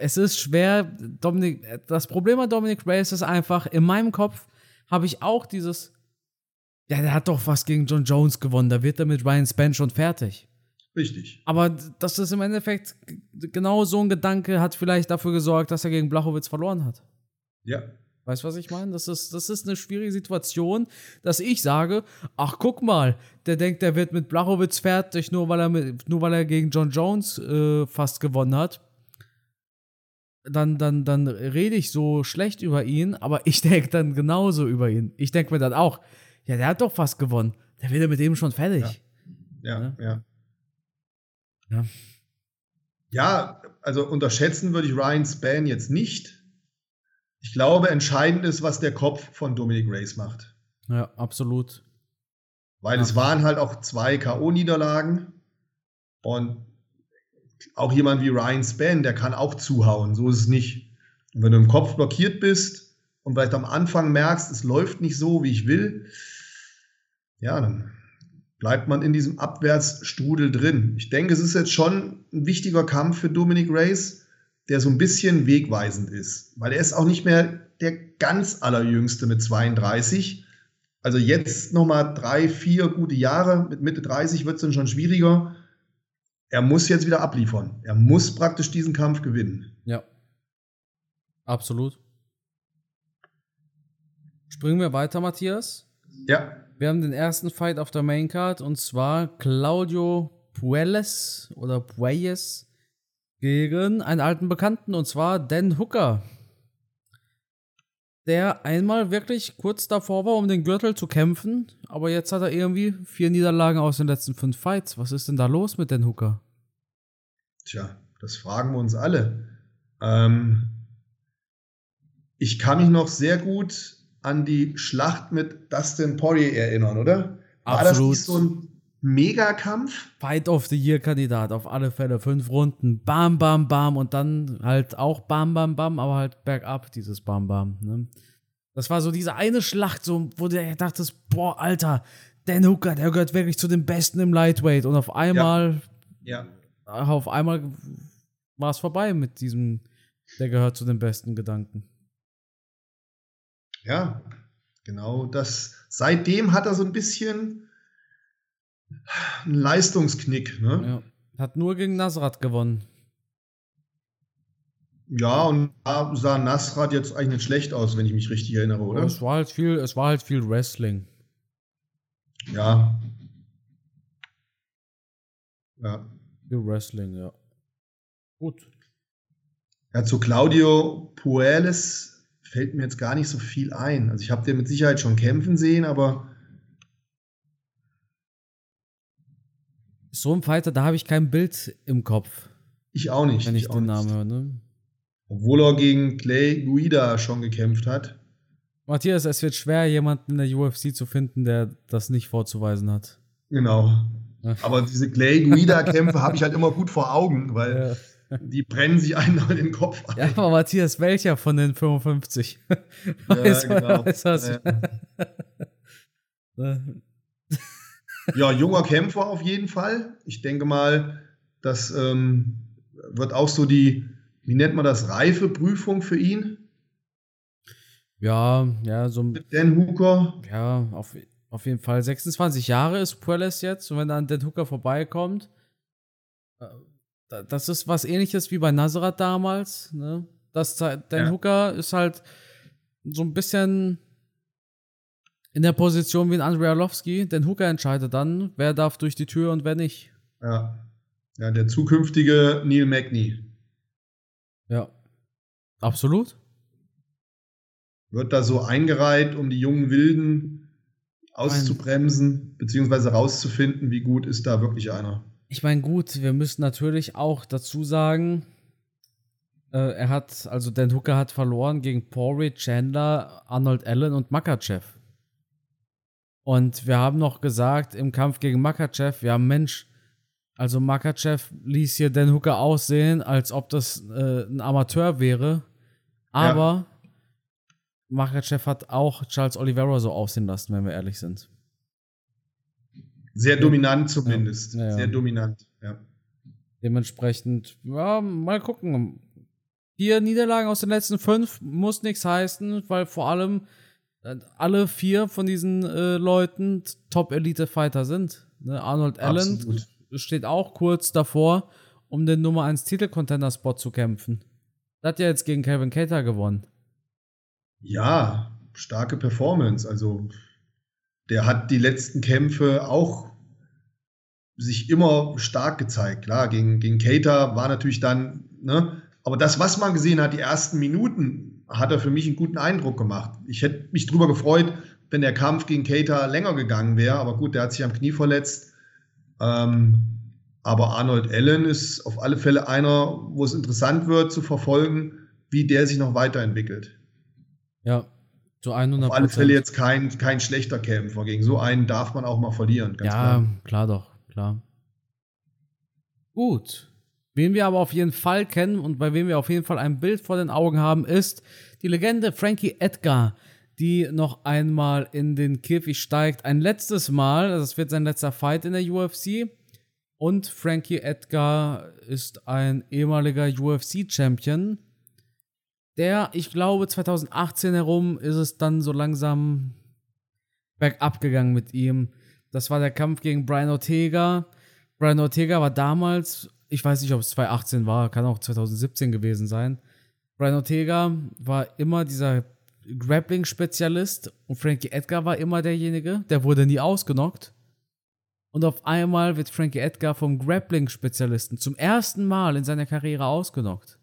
Es ist schwer, Dominik, das Problem bei Dominic Reyes ist einfach, in meinem Kopf habe ich auch dieses, ja, der hat doch was gegen John Jones gewonnen, da wird er mit Ryan Span schon fertig. Richtig. Aber das ist im Endeffekt genau so ein Gedanke, hat vielleicht dafür gesorgt, dass er gegen Blachowitz verloren hat. Ja. Weißt du, was ich meine? Das ist, das ist eine schwierige Situation, dass ich sage, ach guck mal, der denkt, der wird mit Blachowitz fertig, nur weil er, mit, nur weil er gegen John Jones äh, fast gewonnen hat. Dann, dann, dann rede ich so schlecht über ihn, aber ich denke dann genauso über ihn. Ich denke mir dann auch, ja, der hat doch fast gewonnen. Der wird ja mit dem schon fertig. Ja, ja. Ja, ja. ja also unterschätzen würde ich Ryan Span jetzt nicht ich glaube, entscheidend ist, was der Kopf von Dominic Reyes macht. Ja, absolut. Weil ja. es waren halt auch zwei K.O.-Niederlagen und auch jemand wie Ryan Span, der kann auch zuhauen. So ist es nicht. Und wenn du im Kopf blockiert bist und vielleicht am Anfang merkst, es läuft nicht so, wie ich will, ja, dann bleibt man in diesem Abwärtsstrudel drin. Ich denke, es ist jetzt schon ein wichtiger Kampf für Dominic Reyes der so ein bisschen wegweisend ist, weil er ist auch nicht mehr der ganz allerjüngste mit 32. Also jetzt nochmal drei, vier gute Jahre, mit Mitte 30 wird es dann schon schwieriger. Er muss jetzt wieder abliefern. Er muss praktisch diesen Kampf gewinnen. Ja. Absolut. Springen wir weiter, Matthias. Ja. Wir haben den ersten Fight auf der Maincard und zwar Claudio Puelles oder Puelles gegen einen alten Bekannten und zwar Dan Hooker. Der einmal wirklich kurz davor war, um den Gürtel zu kämpfen, aber jetzt hat er irgendwie vier Niederlagen aus den letzten fünf Fights. Was ist denn da los mit den Hooker? Tja, das fragen wir uns alle. Ähm, ich kann mich noch sehr gut an die Schlacht mit Dustin Poirier erinnern, oder? War Absolut. das nicht so ein Megakampf? Fight of the Year Kandidat, auf alle Fälle. Fünf Runden, bam, bam, bam und dann halt auch bam, bam, bam, aber halt bergab, dieses bam, bam. Ne? Das war so diese eine Schlacht, so, wo du dachtest, boah, Alter, Dan Hooker, der gehört wirklich zu den Besten im Lightweight und auf einmal, ja. ja. auf einmal war es vorbei mit diesem, der gehört zu den besten Gedanken. Ja, genau das. Seitdem hat er so ein bisschen ein Leistungsknick. Ne? Ja. Hat nur gegen Nasrat gewonnen. Ja, und da sah Nasrat jetzt eigentlich nicht schlecht aus, wenn ich mich richtig erinnere, oder? es war halt viel, es war halt viel Wrestling. Ja. Ja. Viel Wrestling, ja. Gut. Ja, zu Claudio Puelles fällt mir jetzt gar nicht so viel ein. Also ich habe den mit Sicherheit schon kämpfen sehen, aber so ein Fighter, da habe ich kein Bild im Kopf. Ich auch nicht. Wenn ich, ich den Namen höre, ne? Obwohl er gegen Clay Guida schon gekämpft hat. Matthias, es wird schwer, jemanden in der UFC zu finden, der das nicht vorzuweisen hat. Genau. Aber diese Clay Guida-Kämpfe *laughs* habe ich halt immer gut vor Augen, weil ja. die brennen sich einen in den Kopf ein. Ja, aber Matthias, welcher von den 55? *laughs* weiß, ja, genau. weiß was. Ja. *laughs* ja, junger Kämpfer auf jeden Fall. Ich denke mal, das ähm, wird auch so die, wie nennt man das, Reifeprüfung für ihn. Ja, ja, so Mit Dan Hooker. Ja, auf, auf jeden Fall. 26 Jahre ist Puelles jetzt und wenn dann Dan Hooker vorbeikommt, äh, das ist was ähnliches wie bei Nazareth damals. Ne? Das, Dan ja. Hooker ist halt so ein bisschen in der Position wie ein Andrei Arlovski, denn Hooker entscheidet dann, wer darf durch die Tür und wer nicht. Ja. Ja, der zukünftige Neil Magny. Ja. Absolut. Wird da so eingereiht, um die jungen Wilden auszubremsen, beziehungsweise rauszufinden, wie gut ist da wirklich einer. Ich meine, gut, wir müssen natürlich auch dazu sagen, äh, er hat, also Dan Hooker hat verloren gegen Pori, Chandler, Arnold Allen und Makachev. Und wir haben noch gesagt im Kampf gegen Makachev, ja Mensch, also Makachev ließ hier Dan Hooker aussehen, als ob das äh, ein Amateur wäre. Aber ja. Makachev hat auch Charles Oliveira so aussehen lassen, wenn wir ehrlich sind. Sehr dominant zumindest. Ja, ja, Sehr dominant, ja. Dementsprechend, ja, mal gucken. Vier Niederlagen aus den letzten fünf muss nichts heißen, weil vor allem alle vier von diesen äh, Leuten Top-Elite-Fighter sind. Ne? Arnold Allen Absolut. steht auch kurz davor, um den Nummer 1 Titel-Contender-Spot zu kämpfen. Der hat ja jetzt gegen Kevin Cater gewonnen. Ja, starke Performance. Also, der hat die letzten Kämpfe auch sich immer stark gezeigt. Klar, gegen, gegen Cater war natürlich dann, ne, aber das, was man gesehen hat, die ersten Minuten, hat er für mich einen guten Eindruck gemacht. Ich hätte mich darüber gefreut, wenn der Kampf gegen Keita länger gegangen wäre, aber gut, der hat sich am Knie verletzt. Ähm, aber Arnold Allen ist auf alle Fälle einer, wo es interessant wird zu verfolgen, wie der sich noch weiterentwickelt. Ja, zu 100 Auf alle Fälle jetzt kein, kein schlechter Kämpfer. Gegen so einen darf man auch mal verlieren. ja, klar. klar doch, klar. Gut. Wen wir aber auf jeden Fall kennen und bei wem wir auf jeden Fall ein Bild vor den Augen haben, ist die Legende Frankie Edgar, die noch einmal in den Käfig steigt. Ein letztes Mal, das wird sein letzter Fight in der UFC. Und Frankie Edgar ist ein ehemaliger UFC-Champion. Der, ich glaube, 2018 herum ist es dann so langsam bergab gegangen mit ihm. Das war der Kampf gegen Brian Ortega. Brian Ortega war damals ich weiß nicht, ob es 2018 war, kann auch 2017 gewesen sein. Brian Ortega war immer dieser Grappling-Spezialist und Frankie Edgar war immer derjenige, der wurde nie ausgenockt. Und auf einmal wird Frankie Edgar vom Grappling-Spezialisten zum ersten Mal in seiner Karriere ausgenockt.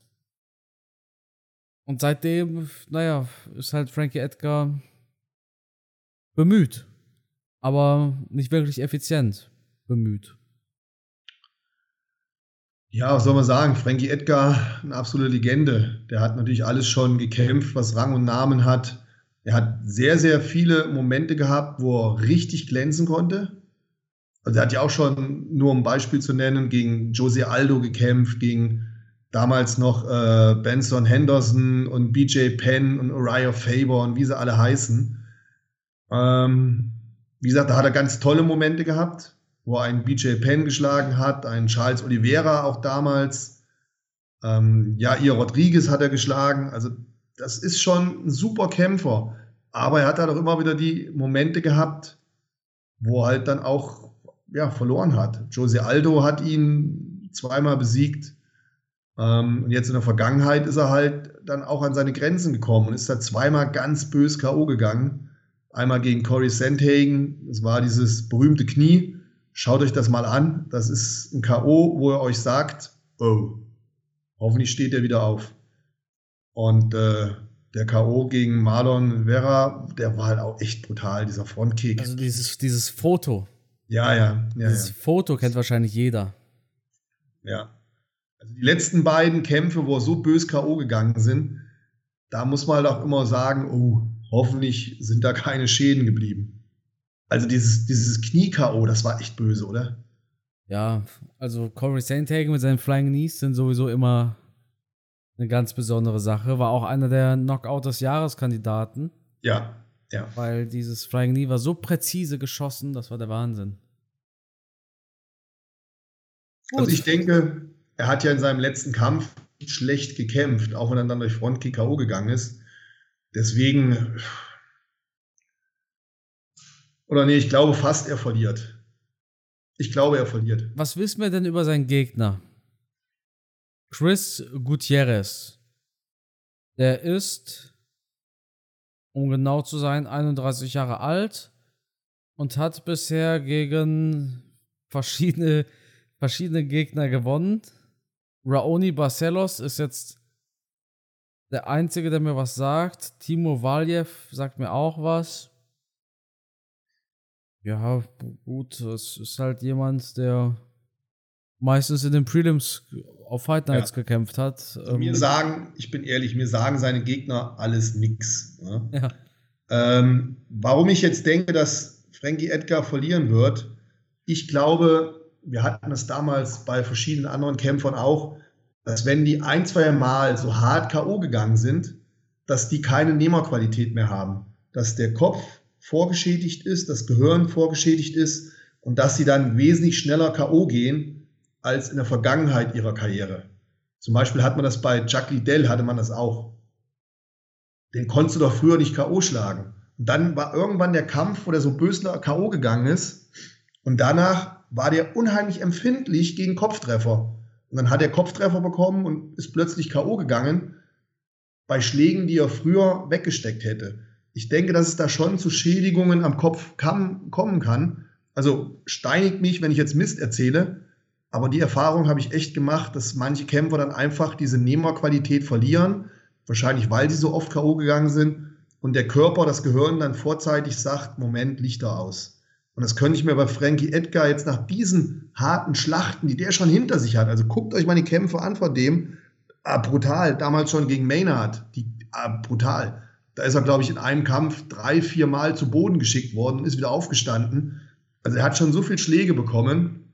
Und seitdem, naja, ist halt Frankie Edgar bemüht, aber nicht wirklich effizient bemüht. Ja, was soll man sagen? Frankie Edgar, eine absolute Legende. Der hat natürlich alles schon gekämpft, was Rang und Namen hat. Er hat sehr, sehr viele Momente gehabt, wo er richtig glänzen konnte. Also er hat ja auch schon, nur um ein Beispiel zu nennen, gegen Jose Aldo gekämpft, gegen damals noch äh, Benson Henderson und BJ Penn und Uriah Faber und wie sie alle heißen. Ähm, wie gesagt, da hat er ganz tolle Momente gehabt wo er einen BJ Penn geschlagen hat, einen Charles Oliveira auch damals. Ähm, ja, ihr Rodriguez hat er geschlagen. Also das ist schon ein super Kämpfer. Aber er hat halt auch immer wieder die Momente gehabt, wo er halt dann auch ja, verloren hat. Jose Aldo hat ihn zweimal besiegt. Ähm, und jetzt in der Vergangenheit ist er halt dann auch an seine Grenzen gekommen und ist da zweimal ganz bös K.O. gegangen. Einmal gegen Corey Sandhagen, das war dieses berühmte Knie. Schaut euch das mal an. Das ist ein K.O., wo er euch sagt, oh, hoffentlich steht er wieder auf. Und äh, der K.O. gegen Marlon Vera, der war halt auch echt brutal, dieser Frontkick. Also dieses, dieses Foto. Ja, ja. ja dieses ja. Foto kennt wahrscheinlich jeder. Ja. Also die letzten beiden Kämpfe, wo er so bös K.O. gegangen sind, da muss man halt auch immer sagen, oh, hoffentlich sind da keine Schäden geblieben. Also dieses, dieses Knie-K.O., das war echt böse, oder? Ja, also Corey Sandhagen mit seinen Flying Knees sind sowieso immer eine ganz besondere Sache. War auch einer der Knockout des Jahreskandidaten. Ja, ja. Weil dieses Flying Knee war so präzise geschossen, das war der Wahnsinn. Gut. Also ich denke, er hat ja in seinem letzten Kampf schlecht gekämpft, auch wenn er dann durch Frontkick K.O. gegangen ist. Deswegen oder nee, ich glaube fast, er verliert. Ich glaube, er verliert. Was wissen wir denn über seinen Gegner? Chris Gutierrez. Der ist, um genau zu sein, 31 Jahre alt und hat bisher gegen verschiedene, verschiedene Gegner gewonnen. Raoni Barcelos ist jetzt der Einzige, der mir was sagt. Timo Valjev sagt mir auch was. Ja, gut, es ist halt jemand, der meistens in den Prelims auf Fight Nights ja. gekämpft hat. Also mir ähm, sagen, ich bin ehrlich, mir sagen seine Gegner alles nix. Ne? Ja. Ähm, warum ich jetzt denke, dass Frankie Edgar verlieren wird, ich glaube, wir hatten es damals bei verschiedenen anderen Kämpfern auch, dass wenn die ein, zwei Mal so hart K.O. gegangen sind, dass die keine Nehmerqualität mehr haben. Dass der Kopf vorgeschädigt ist, das Gehirn vorgeschädigt ist und dass sie dann wesentlich schneller K.O. gehen als in der Vergangenheit ihrer Karriere. Zum Beispiel hat man das bei Chuck Liddell, hatte man das auch. Den konntest du doch früher nicht K.O. schlagen. Und dann war irgendwann der Kampf, wo der so bösner K.O. gegangen ist. Und danach war der unheimlich empfindlich gegen Kopftreffer. Und dann hat er Kopftreffer bekommen und ist plötzlich K.O. gegangen bei Schlägen, die er früher weggesteckt hätte ich denke, dass es da schon zu Schädigungen am Kopf kam, kommen kann. Also steinigt mich, wenn ich jetzt Mist erzähle. Aber die Erfahrung habe ich echt gemacht, dass manche Kämpfer dann einfach diese Nehmerqualität verlieren. Wahrscheinlich, weil sie so oft K.O. gegangen sind. Und der Körper, das Gehirn dann vorzeitig sagt, Moment, Lichter aus. Und das könnte ich mir bei Frankie Edgar jetzt nach diesen harten Schlachten, die der schon hinter sich hat, also guckt euch mal die Kämpfe an vor dem, ah, brutal, damals schon gegen Maynard, die, ah, brutal. Da ist er, glaube ich, in einem Kampf drei, vier Mal zu Boden geschickt worden und ist wieder aufgestanden. Also er hat schon so viele Schläge bekommen.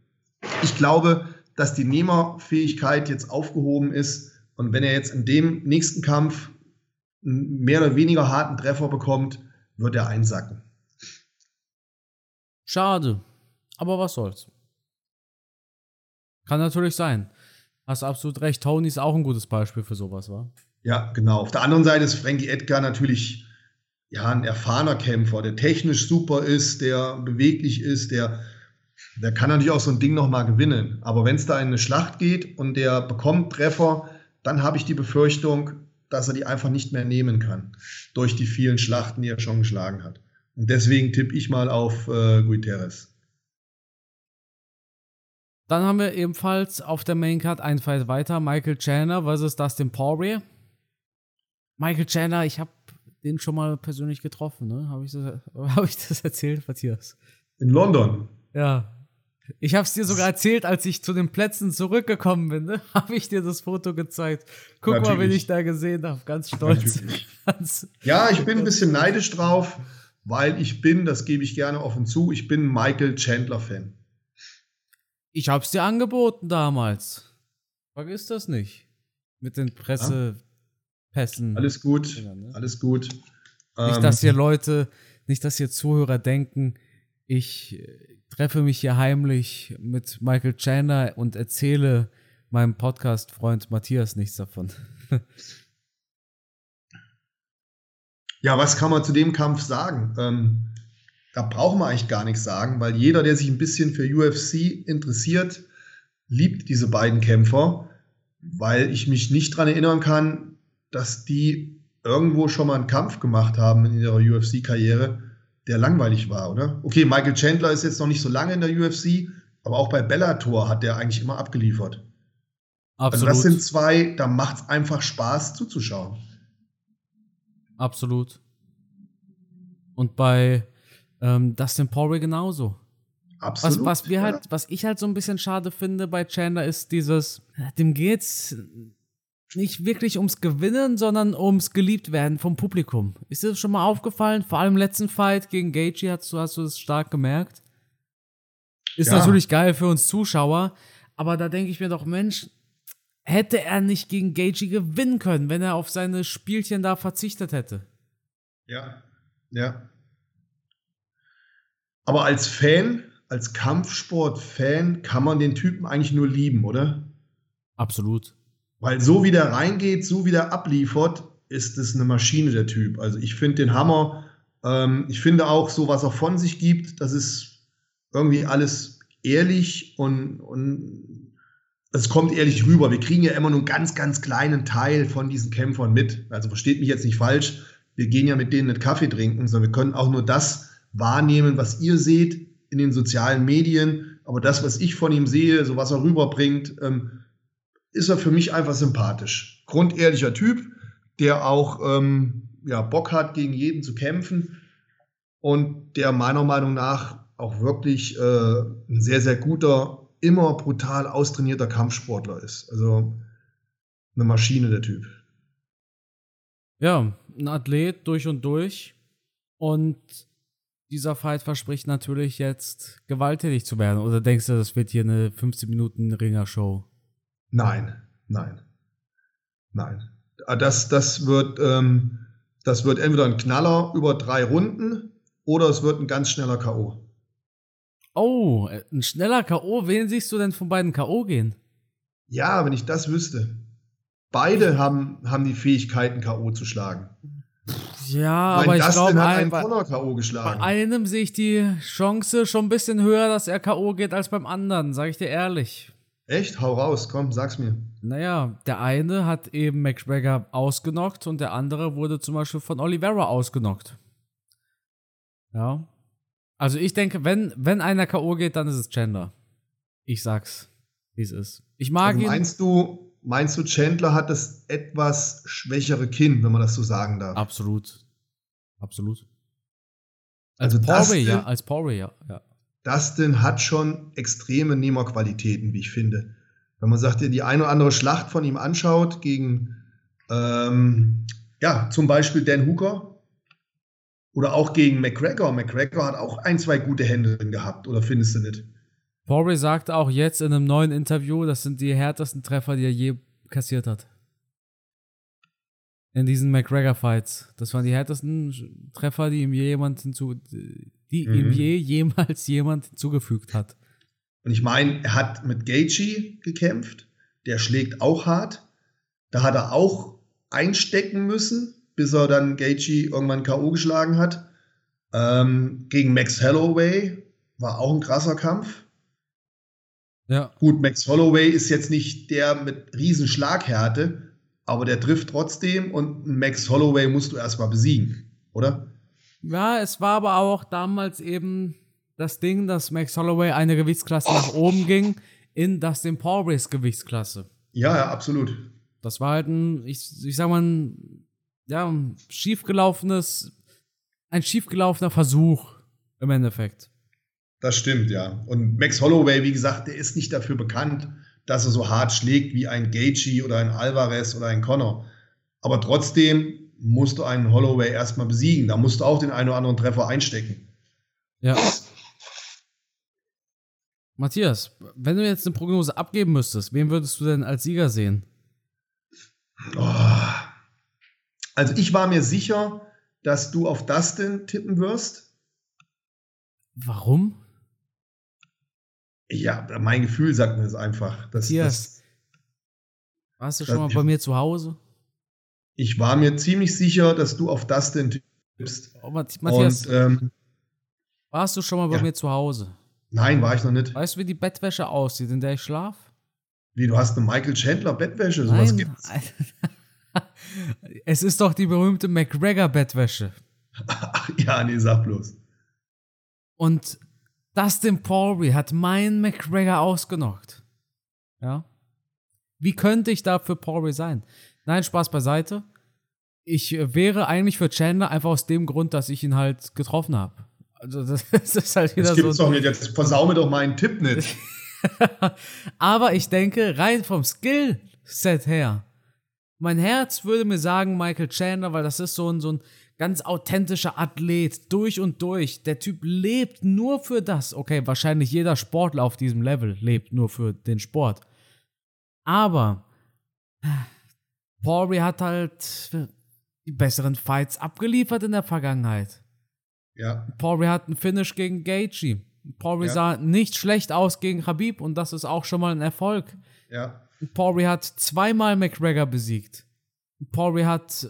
Ich glaube, dass die Nehmerfähigkeit jetzt aufgehoben ist. Und wenn er jetzt in dem nächsten Kampf einen mehr oder weniger harten Treffer bekommt, wird er einsacken. Schade. Aber was soll's. Kann natürlich sein. Hast absolut recht. Tony ist auch ein gutes Beispiel für sowas, war. Ja, genau. Auf der anderen Seite ist Frankie Edgar natürlich ja, ein erfahrener Kämpfer, der technisch super ist, der beweglich ist, der, der kann natürlich auch so ein Ding nochmal gewinnen. Aber wenn es da in eine Schlacht geht und der bekommt Treffer, dann habe ich die Befürchtung, dass er die einfach nicht mehr nehmen kann. Durch die vielen Schlachten, die er schon geschlagen hat. Und deswegen tippe ich mal auf äh, Guterres. Dann haben wir ebenfalls auf der Maincard ein Fight weiter. Michael Chandler versus Dustin Poirier. Michael Chandler, ich habe den schon mal persönlich getroffen, ne? Habe ich, das, *laughs* hab ich das erzählt, Matthias? In London. Ja. Ich habe es dir sogar erzählt, als ich zu den Plätzen zurückgekommen bin, ne? *laughs* habe ich dir das Foto gezeigt. Guck Natürlich. mal, wen ich da gesehen habe. Ganz stolz. *laughs* Ganz ja, ich bin ein bisschen neidisch drauf, weil ich bin, das gebe ich gerne offen zu, ich bin Michael Chandler-Fan. Ich habe es dir angeboten damals. Vergiss das nicht. Mit den Pressepässen. Alles gut, ne? alles gut. Nicht, ähm, dass hier Leute, nicht, dass hier Zuhörer denken, ich äh, treffe mich hier heimlich mit Michael Chandler und erzähle meinem Podcast-Freund Matthias nichts davon. *laughs* ja, was kann man zu dem Kampf sagen? Ähm, da braucht man eigentlich gar nichts sagen, weil jeder, der sich ein bisschen für UFC interessiert, liebt diese beiden Kämpfer, weil ich mich nicht daran erinnern kann, dass die irgendwo schon mal einen Kampf gemacht haben in ihrer UFC-Karriere, der langweilig war, oder? Okay, Michael Chandler ist jetzt noch nicht so lange in der UFC, aber auch bei Bellator hat der eigentlich immer abgeliefert. Absolut. Also das sind zwei, da macht es einfach Spaß zuzuschauen. Absolut. Und bei ähm, Dustin Poirier genauso. Absolut. Was, was, wir halt, was ich halt so ein bisschen schade finde bei Chandler ist dieses, dem geht's nicht wirklich ums Gewinnen, sondern ums geliebt werden vom Publikum. Ist dir das schon mal aufgefallen? Vor allem im letzten Fight gegen Gaethje hast du, hast du das stark gemerkt. Ist ja. natürlich geil für uns Zuschauer, aber da denke ich mir doch, Mensch, hätte er nicht gegen Gaethje gewinnen können, wenn er auf seine Spielchen da verzichtet hätte. Ja, ja. Aber als Fan, als Kampfsport-Fan kann man den Typen eigentlich nur lieben, oder? Absolut. Weil so wie der reingeht, so wie der abliefert, ist es eine Maschine, der Typ. Also ich finde den Hammer. Ähm, ich finde auch so, was er von sich gibt, das ist irgendwie alles ehrlich und, und es kommt ehrlich rüber. Wir kriegen ja immer nur einen ganz, ganz kleinen Teil von diesen Kämpfern mit. Also versteht mich jetzt nicht falsch. Wir gehen ja mit denen nicht Kaffee trinken, sondern wir können auch nur das wahrnehmen, was ihr seht in den sozialen Medien. Aber das, was ich von ihm sehe, so was er rüberbringt, ähm, ist er für mich einfach sympathisch. Grundehrlicher Typ, der auch ähm, ja, Bock hat, gegen jeden zu kämpfen und der meiner Meinung nach auch wirklich äh, ein sehr, sehr guter, immer brutal austrainierter Kampfsportler ist. Also eine Maschine, der Typ. Ja, ein Athlet durch und durch. Und dieser Fight verspricht natürlich jetzt gewalttätig zu werden. Oder denkst du, das wird hier eine 15 Minuten Ringer-Show? Nein, nein, nein. Ah, das, das, wird, ähm, das wird entweder ein Knaller über drei Runden oder es wird ein ganz schneller K.O. Oh, ein schneller K.O. Wen siehst du denn von beiden K.O. gehen? Ja, wenn ich das wüsste. Beide haben, haben die Fähigkeiten, K.O. zu schlagen. Ja, mein aber ich glaube, ein, bei einem sehe ich die Chance schon ein bisschen höher, dass er K.O. geht als beim anderen, sage ich dir ehrlich. Echt? Hau raus, komm, sag's mir. Naja, der eine hat eben McGregor ausgenockt und der andere wurde zum Beispiel von Oliveira ausgenockt. Ja. Also ich denke, wenn, wenn einer K.O. geht, dann ist es Chandler. Ich sag's, wie es ist. Ich mag also meinst ihn. Du, meinst du, Chandler hat das etwas schwächere Kinn, wenn man das so sagen darf? Absolut. Absolut. Als also Poirier, ja, als Poirier, ja. Dustin hat schon extreme Nehmerqualitäten, wie ich finde. Wenn man sagt, die eine oder andere Schlacht von ihm anschaut gegen, ähm, ja, zum Beispiel Dan Hooker oder auch gegen McGregor. McGregor hat auch ein, zwei gute Hände gehabt, oder findest du nicht? Poirier sagte auch jetzt in einem neuen Interview, das sind die härtesten Treffer, die er je kassiert hat. In diesen McGregor-Fights. Das waren die härtesten Treffer, die ihm je jemand hinzu, die mhm. ihm je jemals jemand hinzugefügt hat. Und ich meine, er hat mit Gaethje gekämpft, der schlägt auch hart. Da hat er auch einstecken müssen, bis er dann Gaethje irgendwann K.O. geschlagen hat. Ähm, gegen Max Holloway war auch ein krasser Kampf. Ja. Gut, Max Holloway ist jetzt nicht der mit riesen Schlaghärte, aber der trifft trotzdem und Max Holloway musst du erstmal besiegen, oder? Ja, es war aber auch damals eben das Ding, dass Max Holloway eine Gewichtsklasse oh. nach oben ging in Dustin Poiriers Gewichtsklasse. Ja, ja, absolut. Das war halt ein, ich, ich sag mal, ja, schiefgelaufenes, ein schiefgelaufener Versuch im Endeffekt. Das stimmt, ja. Und Max Holloway, wie gesagt, der ist nicht dafür bekannt, dass er so hart schlägt wie ein Gaethje oder ein Alvarez oder ein Connor. Aber trotzdem musst du einen Holloway erstmal besiegen. Da musst du auch den einen oder anderen Treffer einstecken. Ja. Matthias, wenn du jetzt eine Prognose abgeben müsstest, wen würdest du denn als Sieger sehen? Oh. Also ich war mir sicher, dass du auf Dustin tippen wirst. Warum? Ja, mein Gefühl sagt mir das einfach. Dass, Matthias, das, warst du schon mal bei mir zu Hause? Ich war mir ziemlich sicher, dass du auf Dustin tippst. Oh, Matthias, Und, ähm, warst du schon mal bei ja. mir zu Hause? Nein, war ich noch nicht. Weißt du, wie die Bettwäsche aussieht, in der ich schlaf? Wie, du hast eine Michael Chandler Bettwäsche? Sowas Nein. gibt's. *laughs* es ist doch die berühmte McGregor Bettwäsche. Ach, ja, nee, sag bloß. Und Dustin Poirier hat meinen McGregor ausgenockt. Ja. Wie könnte ich da für Poirier sein? Nein, Spaß beiseite. Ich wäre eigentlich für Chandler einfach aus dem Grund, dass ich ihn halt getroffen habe. Also das, *laughs* das ist halt wieder das gibt's so. Doch nicht. Jetzt versau mir doch meinen Tipp nicht. *laughs* Aber ich denke, rein vom Skill-Set her, mein Herz würde mir sagen Michael Chandler, weil das ist so ein, so ein ganz authentischer Athlet, durch und durch. Der Typ lebt nur für das. Okay, wahrscheinlich jeder Sportler auf diesem Level lebt nur für den Sport. Aber Poirier hat halt die besseren Fights abgeliefert in der Vergangenheit. Ja. Poirier hat einen Finish gegen Gaethje. Poirier ja. sah nicht schlecht aus gegen Habib und das ist auch schon mal ein Erfolg. Ja. Poirier hat zweimal McGregor besiegt. Poirier hat äh,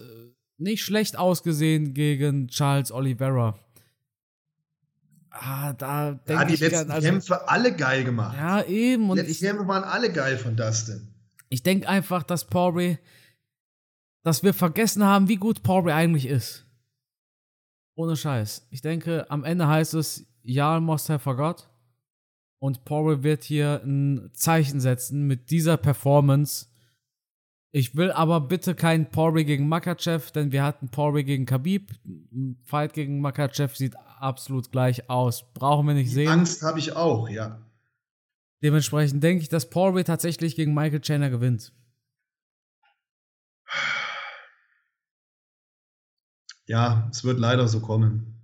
nicht schlecht ausgesehen gegen Charles Oliveira. Ah, da denke ja, die ich letzten also, Kämpfe alle geil gemacht. Ja, eben. Und die letzten Kämpfe waren alle geil von Dustin. Ich denke einfach, dass Poirier, dass wir vergessen haben, wie gut Poirier eigentlich ist. Ohne Scheiß. Ich denke, am Ende heißt es, Jarl must have forgot. Und Poirier wird hier ein Zeichen setzen mit dieser Performance. Ich will aber bitte keinen Poirier gegen Makachev, denn wir hatten Poirier gegen Khabib. Ein Fight gegen Makachev sieht absolut gleich aus. Brauchen wir nicht Die sehen. Angst habe ich auch, ja. Dementsprechend denke ich, dass Poirier tatsächlich gegen Michael Chandler gewinnt. Ja, es wird leider so kommen.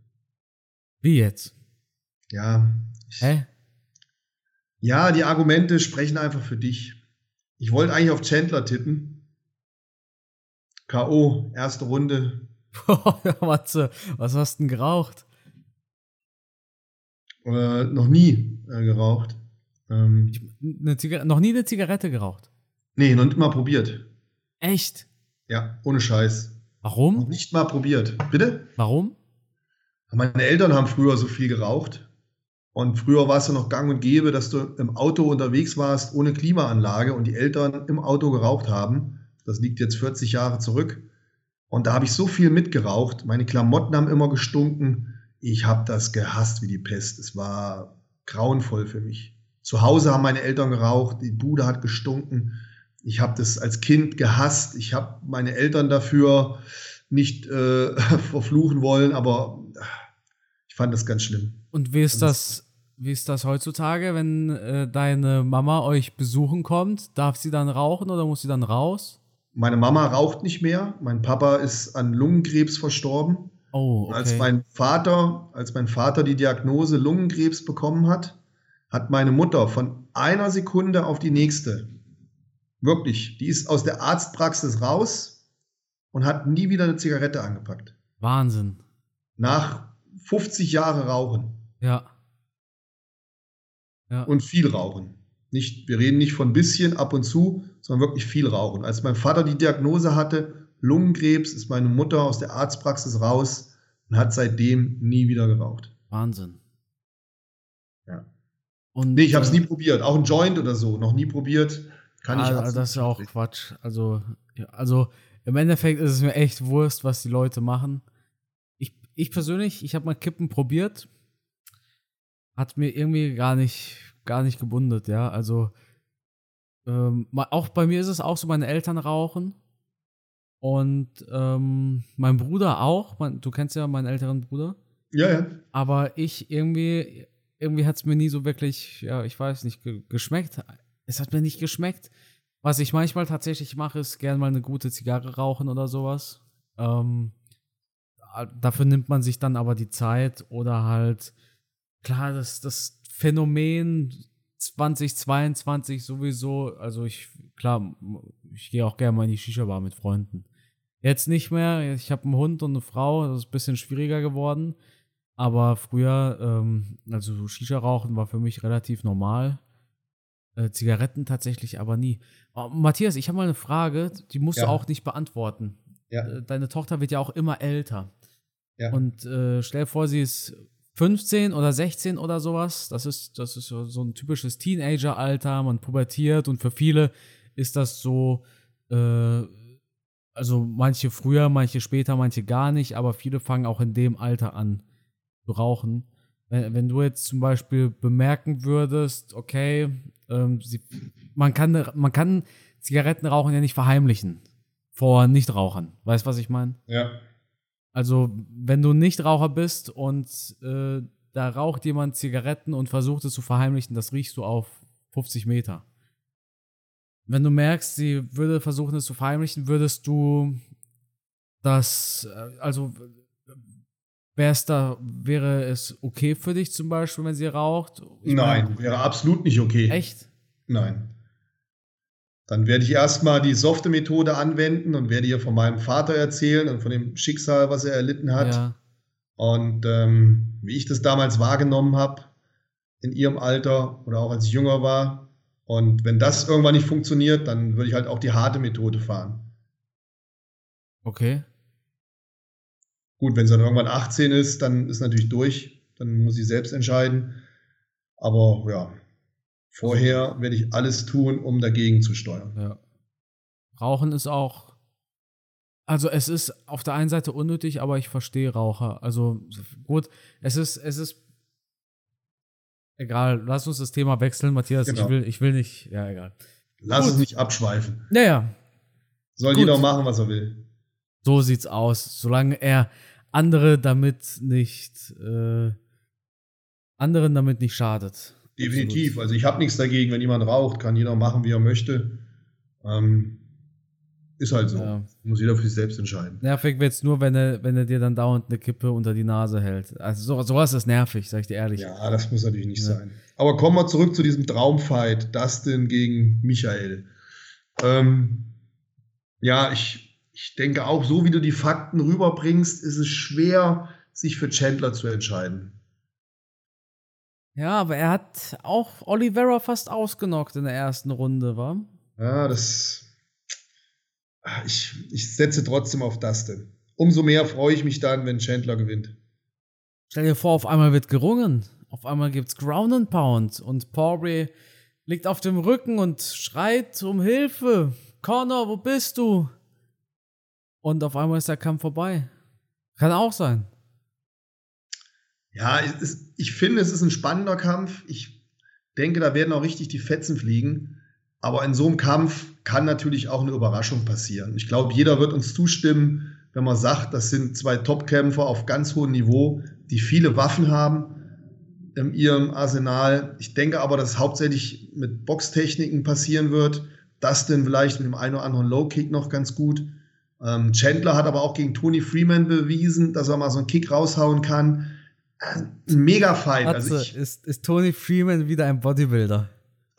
Wie jetzt? Ja. Ich, Hä? Ja, die Argumente sprechen einfach für dich. Ich wollte eigentlich auf Chandler tippen. K.O., erste Runde. *laughs* Matze, was hast du denn geraucht? Äh, noch nie äh, geraucht. Ähm, ich, noch nie eine Zigarette geraucht? Nee, noch nicht mal probiert. Echt? Ja, ohne Scheiß. Warum? Noch nicht mal probiert. Bitte? Warum? Meine Eltern haben früher so viel geraucht. Und früher war es ja noch gang und gäbe, dass du im Auto unterwegs warst ohne Klimaanlage und die Eltern im Auto geraucht haben. Das liegt jetzt 40 Jahre zurück. Und da habe ich so viel mitgeraucht. Meine Klamotten haben immer gestunken. Ich habe das gehasst wie die Pest. Es war grauenvoll für mich. Zu Hause haben meine Eltern geraucht, die Bude hat gestunken. Ich habe das als Kind gehasst. Ich habe meine Eltern dafür nicht äh, *laughs* verfluchen wollen, aber ich fand das ganz schlimm. Und wie ist das wie ist das heutzutage, wenn äh, deine Mama euch besuchen kommt? Darf sie dann rauchen oder muss sie dann raus? Meine Mama raucht nicht mehr. Mein Papa ist an Lungenkrebs verstorben. Oh, okay. Als mein Vater, als mein Vater die Diagnose Lungenkrebs bekommen hat, hat meine Mutter von einer Sekunde auf die nächste, wirklich, die ist aus der Arztpraxis raus und hat nie wieder eine Zigarette angepackt. Wahnsinn. Nach 50 Jahren Rauchen. Ja. Ja. Und viel rauchen. Nicht, wir reden nicht von bisschen ab und zu, sondern wirklich viel rauchen. Als mein Vater die Diagnose hatte, Lungenkrebs, ist meine Mutter aus der Arztpraxis raus und hat seitdem nie wieder geraucht. Wahnsinn. Ja. Und, nee, ich habe es äh, nie probiert. Auch ein Joint oder so, noch nie probiert. Kann ich also, Das ist ja auch Quatsch. Also, ja, also im Endeffekt ist es mir echt Wurst, was die Leute machen. Ich, ich persönlich, ich habe mal Kippen probiert hat mir irgendwie gar nicht, gar nicht gebundet, ja. Also ähm, auch bei mir ist es auch so, meine Eltern rauchen. Und ähm, mein Bruder auch. Mein, du kennst ja meinen älteren Bruder. Ja, ja. Aber ich irgendwie, irgendwie hat es mir nie so wirklich, ja, ich weiß nicht, ge geschmeckt. Es hat mir nicht geschmeckt. Was ich manchmal tatsächlich mache, ist gern mal eine gute Zigarre rauchen oder sowas. Ähm, dafür nimmt man sich dann aber die Zeit oder halt, klar, das, das Phänomen 2022 sowieso, also ich, klar, ich gehe auch gerne mal in die Shisha-Bar mit Freunden. Jetzt nicht mehr, ich habe einen Hund und eine Frau, das ist ein bisschen schwieriger geworden. Aber früher, ähm, also Shisha-Rauchen war für mich relativ normal. Äh, Zigaretten tatsächlich aber nie. Oh, Matthias, ich habe mal eine Frage, die musst ja. du auch nicht beantworten. Ja. Äh, deine Tochter wird ja auch immer älter. Ja. Und äh, stell dir vor, sie ist 15 oder 16 oder sowas. Das ist, das ist so ein typisches Teenager-Alter. Man pubertiert und für viele ist das so, äh, also manche früher, manche später, manche gar nicht, aber viele fangen auch in dem Alter an zu rauchen. Wenn, wenn du jetzt zum Beispiel bemerken würdest, okay, ähm, sie, man, kann, man kann Zigarettenrauchen ja nicht verheimlichen vor Nichtrauchern. Weißt du, was ich meine? Ja. Also, wenn du Nichtraucher bist und äh, da raucht jemand Zigaretten und versucht es zu verheimlichen, das riechst du auf 50 Meter. Wenn du merkst, sie würde versuchen es zu verheimlichen, würdest du das, äh, also wär's da, wäre es okay für dich zum Beispiel, wenn sie raucht? Ich Nein, meine, wäre absolut nicht okay. Echt? Nein. Dann werde ich erstmal die softe Methode anwenden und werde ihr von meinem Vater erzählen und von dem Schicksal, was er erlitten hat. Ja. Und ähm, wie ich das damals wahrgenommen habe, in ihrem Alter oder auch als ich jünger war. Und wenn das irgendwann nicht funktioniert, dann würde ich halt auch die harte Methode fahren. Okay. Gut, wenn sie dann irgendwann 18 ist, dann ist natürlich durch. Dann muss sie selbst entscheiden. Aber ja, Vorher werde ich alles tun, um dagegen zu steuern. Ja. Rauchen ist auch. Also es ist auf der einen Seite unnötig, aber ich verstehe Raucher. Also gut, es ist, es ist. Egal, lass uns das Thema wechseln, Matthias. Genau. Ich, will, ich will nicht. Ja, egal. Lass gut. uns nicht abschweifen. Ja, ja. Soll gut. jeder machen, was er will. So sieht's aus. Solange er andere damit nicht. Äh, anderen damit nicht schadet. Definitiv. Absolut. Also ich habe nichts dagegen, wenn jemand raucht, kann jeder machen, wie er möchte. Ähm, ist halt so. Ja. Muss jeder für sich selbst entscheiden. Nervig wird es nur, wenn er, wenn er dir dann dauernd eine Kippe unter die Nase hält. Also so, sowas ist nervig, sag ich dir ehrlich. Ja, das muss natürlich nicht ja. sein. Aber kommen wir zurück zu diesem Traumfight, Dustin gegen Michael. Ähm, ja, ich, ich denke auch, so wie du die Fakten rüberbringst, ist es schwer, sich für Chandler zu entscheiden. Ja, aber er hat auch Oliveira fast ausgenockt in der ersten Runde, war? Ja, das. Ich, ich setze trotzdem auf Dustin. Umso mehr freue ich mich dann, wenn Chandler gewinnt. Stell dir vor, auf einmal wird gerungen. Auf einmal gibt's Ground and Pound und Poirier liegt auf dem Rücken und schreit um Hilfe. Connor, wo bist du? Und auf einmal ist der Kampf vorbei. Kann auch sein. Ja, es, ich finde, es ist ein spannender Kampf. Ich denke, da werden auch richtig die Fetzen fliegen. Aber in so einem Kampf kann natürlich auch eine Überraschung passieren. Ich glaube, jeder wird uns zustimmen, wenn man sagt, das sind zwei Top-Kämpfer auf ganz hohem Niveau, die viele Waffen haben in ihrem Arsenal. Ich denke aber, dass es hauptsächlich mit Boxtechniken passieren wird. Das denn vielleicht mit dem einen oder anderen Low-Kick noch ganz gut. Ähm, Chandler hat aber auch gegen Tony Freeman bewiesen, dass er mal so einen Kick raushauen kann ein mega Fight. Also ich, ist, ist Tony Freeman wieder ein Bodybuilder?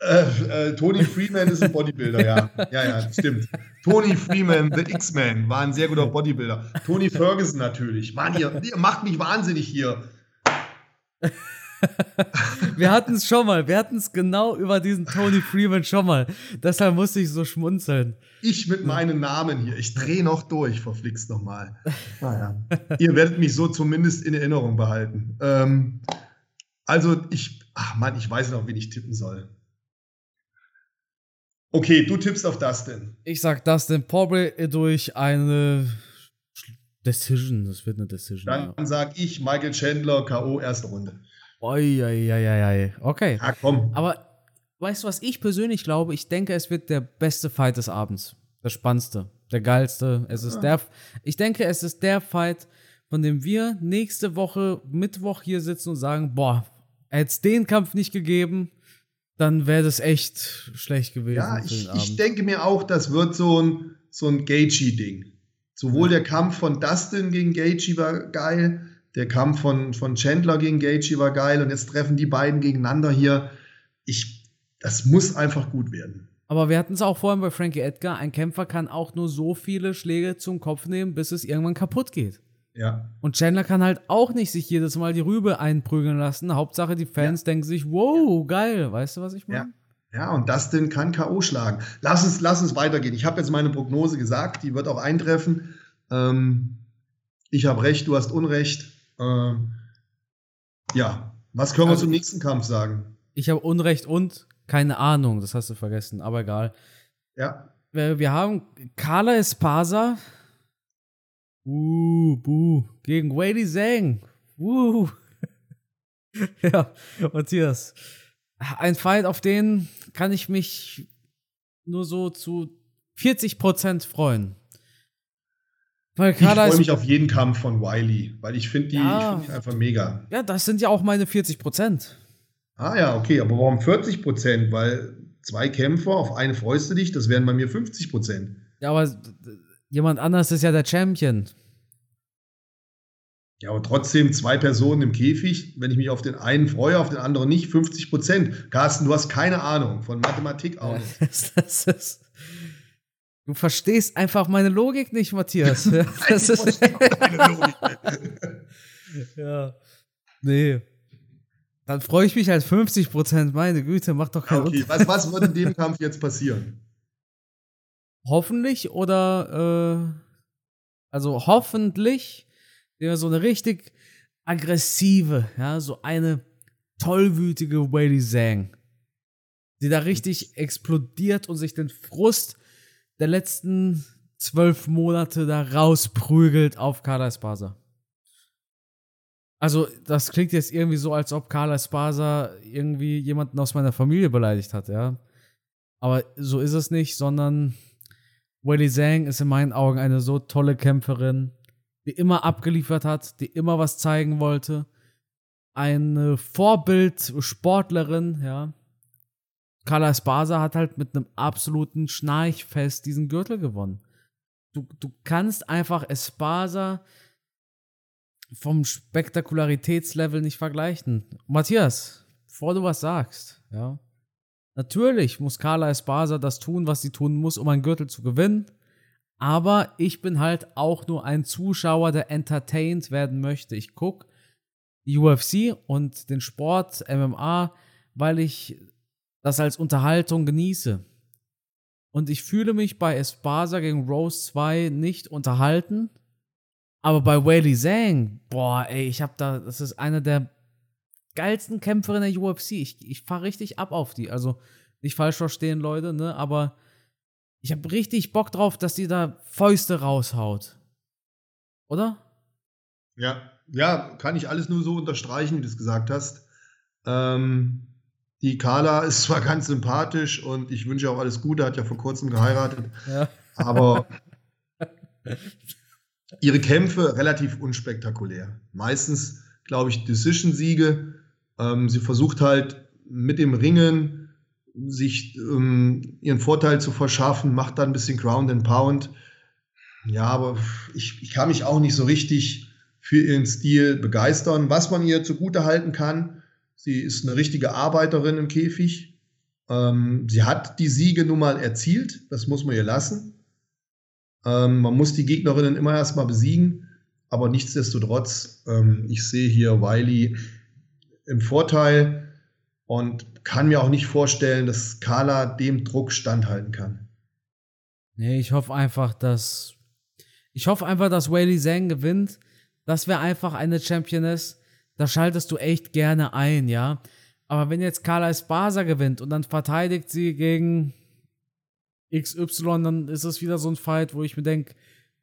Äh, äh, Tony Freeman ist ein Bodybuilder, ja. *laughs* Ja, ja, stimmt. Tony Freeman, The X-Men, war ein sehr guter Bodybuilder. Tony Ferguson natürlich. Mann, ihr, ihr macht mich wahnsinnig hier. Wir hatten es schon mal. Wir hatten es genau über diesen Tony Freeman schon mal. Deshalb musste ich so schmunzeln. Ich mit meinem Namen hier. Ich drehe noch durch, verflixt nochmal. Naja. Ihr werdet mich so zumindest in Erinnerung behalten. Ähm, also ich, ach Mann, ich weiß noch, wen ich tippen soll. Okay, du tippst auf Dustin. Ich sag Dustin Poirier durch eine Decision. Das wird eine Decision. Dann ja. sag ich Michael Chandler K.O. erste Runde. Oi, Okay. Ja, komm. Aber weißt du, was ich persönlich glaube? Ich denke, es wird der beste Fight des Abends. Das Spannendste. der geilste. Es ist der, ich denke, es ist der Fight, von dem wir nächste Woche Mittwoch hier sitzen und sagen, boah, hätte es den Kampf nicht gegeben, dann wäre das echt schlecht gewesen. Ja, ich, ich denke mir auch, das wird so ein, so ein Gaethje-Ding. Sowohl der Kampf von Dustin gegen Gaethje war geil, der Kampf von, von Chandler gegen Gaethje war geil und jetzt treffen die beiden gegeneinander hier. Ich, das muss einfach gut werden. Aber wir hatten es auch vorhin bei Frankie Edgar. Ein Kämpfer kann auch nur so viele Schläge zum Kopf nehmen, bis es irgendwann kaputt geht. Ja. Und Chandler kann halt auch nicht sich jedes Mal die Rübe einprügeln lassen. Hauptsache, die Fans ja. denken sich, wow, geil. Weißt du, was ich meine? Ja. ja, und Dustin kann K.O. schlagen. Lass uns, lass uns weitergehen. Ich habe jetzt meine Prognose gesagt, die wird auch eintreffen. Ähm, ich habe recht, du hast Unrecht. Ähm, ja, was können also, wir zum nächsten Kampf sagen? Ich habe Unrecht und keine Ahnung, das hast du vergessen, aber egal. Ja. Wir, haben Carla Espasa. Uh, buh. Gegen Wady Zhang. Uh. *laughs* ja, Matthias. Ein Fight, auf den kann ich mich nur so zu 40% freuen. Weil Carla ich freue mich auf jeden Kampf von Wiley, weil ich finde die, ja, find die einfach mega. Ja, das sind ja auch meine 40%. Ah ja, okay, aber warum 40 Prozent? Weil zwei Kämpfer, auf eine freust du dich, das wären bei mir 50 Prozent. Ja, aber jemand anders ist ja der Champion. Ja, aber trotzdem zwei Personen im Käfig, wenn ich mich auf den einen freue, auf den anderen nicht, 50 Prozent. Carsten, du hast keine Ahnung von Mathematik auch nicht. *laughs* das, das du verstehst einfach meine Logik nicht, Matthias. Nein, *laughs* das ist meine Logik. *laughs* ja. Nee. Dann freue ich mich als 50 Prozent. Meine Güte, macht doch keinen okay. was, was wird in dem Kampf jetzt passieren? Hoffentlich oder äh, also hoffentlich so eine richtig aggressive, ja, so eine tollwütige Whaley Zhang, die da richtig explodiert und sich den Frust der letzten zwölf Monate da rausprügelt auf Kada Espasa. Also, das klingt jetzt irgendwie so, als ob Carla Spasa irgendwie jemanden aus meiner Familie beleidigt hat, ja. Aber so ist es nicht, sondern Willie Zhang ist in meinen Augen eine so tolle Kämpferin, die immer abgeliefert hat, die immer was zeigen wollte. Eine Vorbildsportlerin, ja. Carla Espasa hat halt mit einem absoluten Schnarchfest diesen Gürtel gewonnen. Du, du kannst einfach Espasa vom Spektakularitätslevel nicht vergleichen. Matthias, bevor du was sagst, ja. Natürlich muss Carla Espasa das tun, was sie tun muss, um einen Gürtel zu gewinnen. Aber ich bin halt auch nur ein Zuschauer, der entertained werden möchte. Ich gucke UFC und den Sport MMA, weil ich das als Unterhaltung genieße. Und ich fühle mich bei Espasa gegen Rose 2 nicht unterhalten, aber bei Whaley Zhang, boah, ey, ich hab da, das ist eine der geilsten Kämpferinnen der UFC. Ich, ich fahr richtig ab auf die. Also, nicht falsch verstehen, Leute, ne? Aber ich hab richtig Bock drauf, dass die da Fäuste raushaut. Oder? Ja, ja, kann ich alles nur so unterstreichen, wie du es gesagt hast. Ähm, die Carla ist zwar ganz sympathisch und ich wünsche auch alles Gute, hat ja vor kurzem geheiratet. Ja. Aber ihre Kämpfe relativ unspektakulär. Meistens, glaube ich, Decision-Siege. Ähm, sie versucht halt mit dem Ringen sich ähm, ihren Vorteil zu verschaffen, macht dann ein bisschen Ground and Pound. Ja, aber ich, ich kann mich auch nicht so richtig für ihren Stil begeistern. Was man ihr zugute halten kann, sie ist eine richtige Arbeiterin im Käfig. Ähm, sie hat die Siege nun mal erzielt, das muss man ihr lassen. Ähm, man muss die Gegnerinnen immer erstmal besiegen, aber nichtsdestotrotz, ähm, ich sehe hier Wiley im Vorteil und kann mir auch nicht vorstellen, dass Carla dem Druck standhalten kann. Nee, ich hoffe einfach, dass. Ich hoffe einfach, dass Wiley Zhang gewinnt. Das wäre einfach eine Championess. Da schaltest du echt gerne ein, ja. Aber wenn jetzt Carla Espasa gewinnt und dann verteidigt sie gegen XY, dann ist es wieder so ein Fight, wo ich mir denke,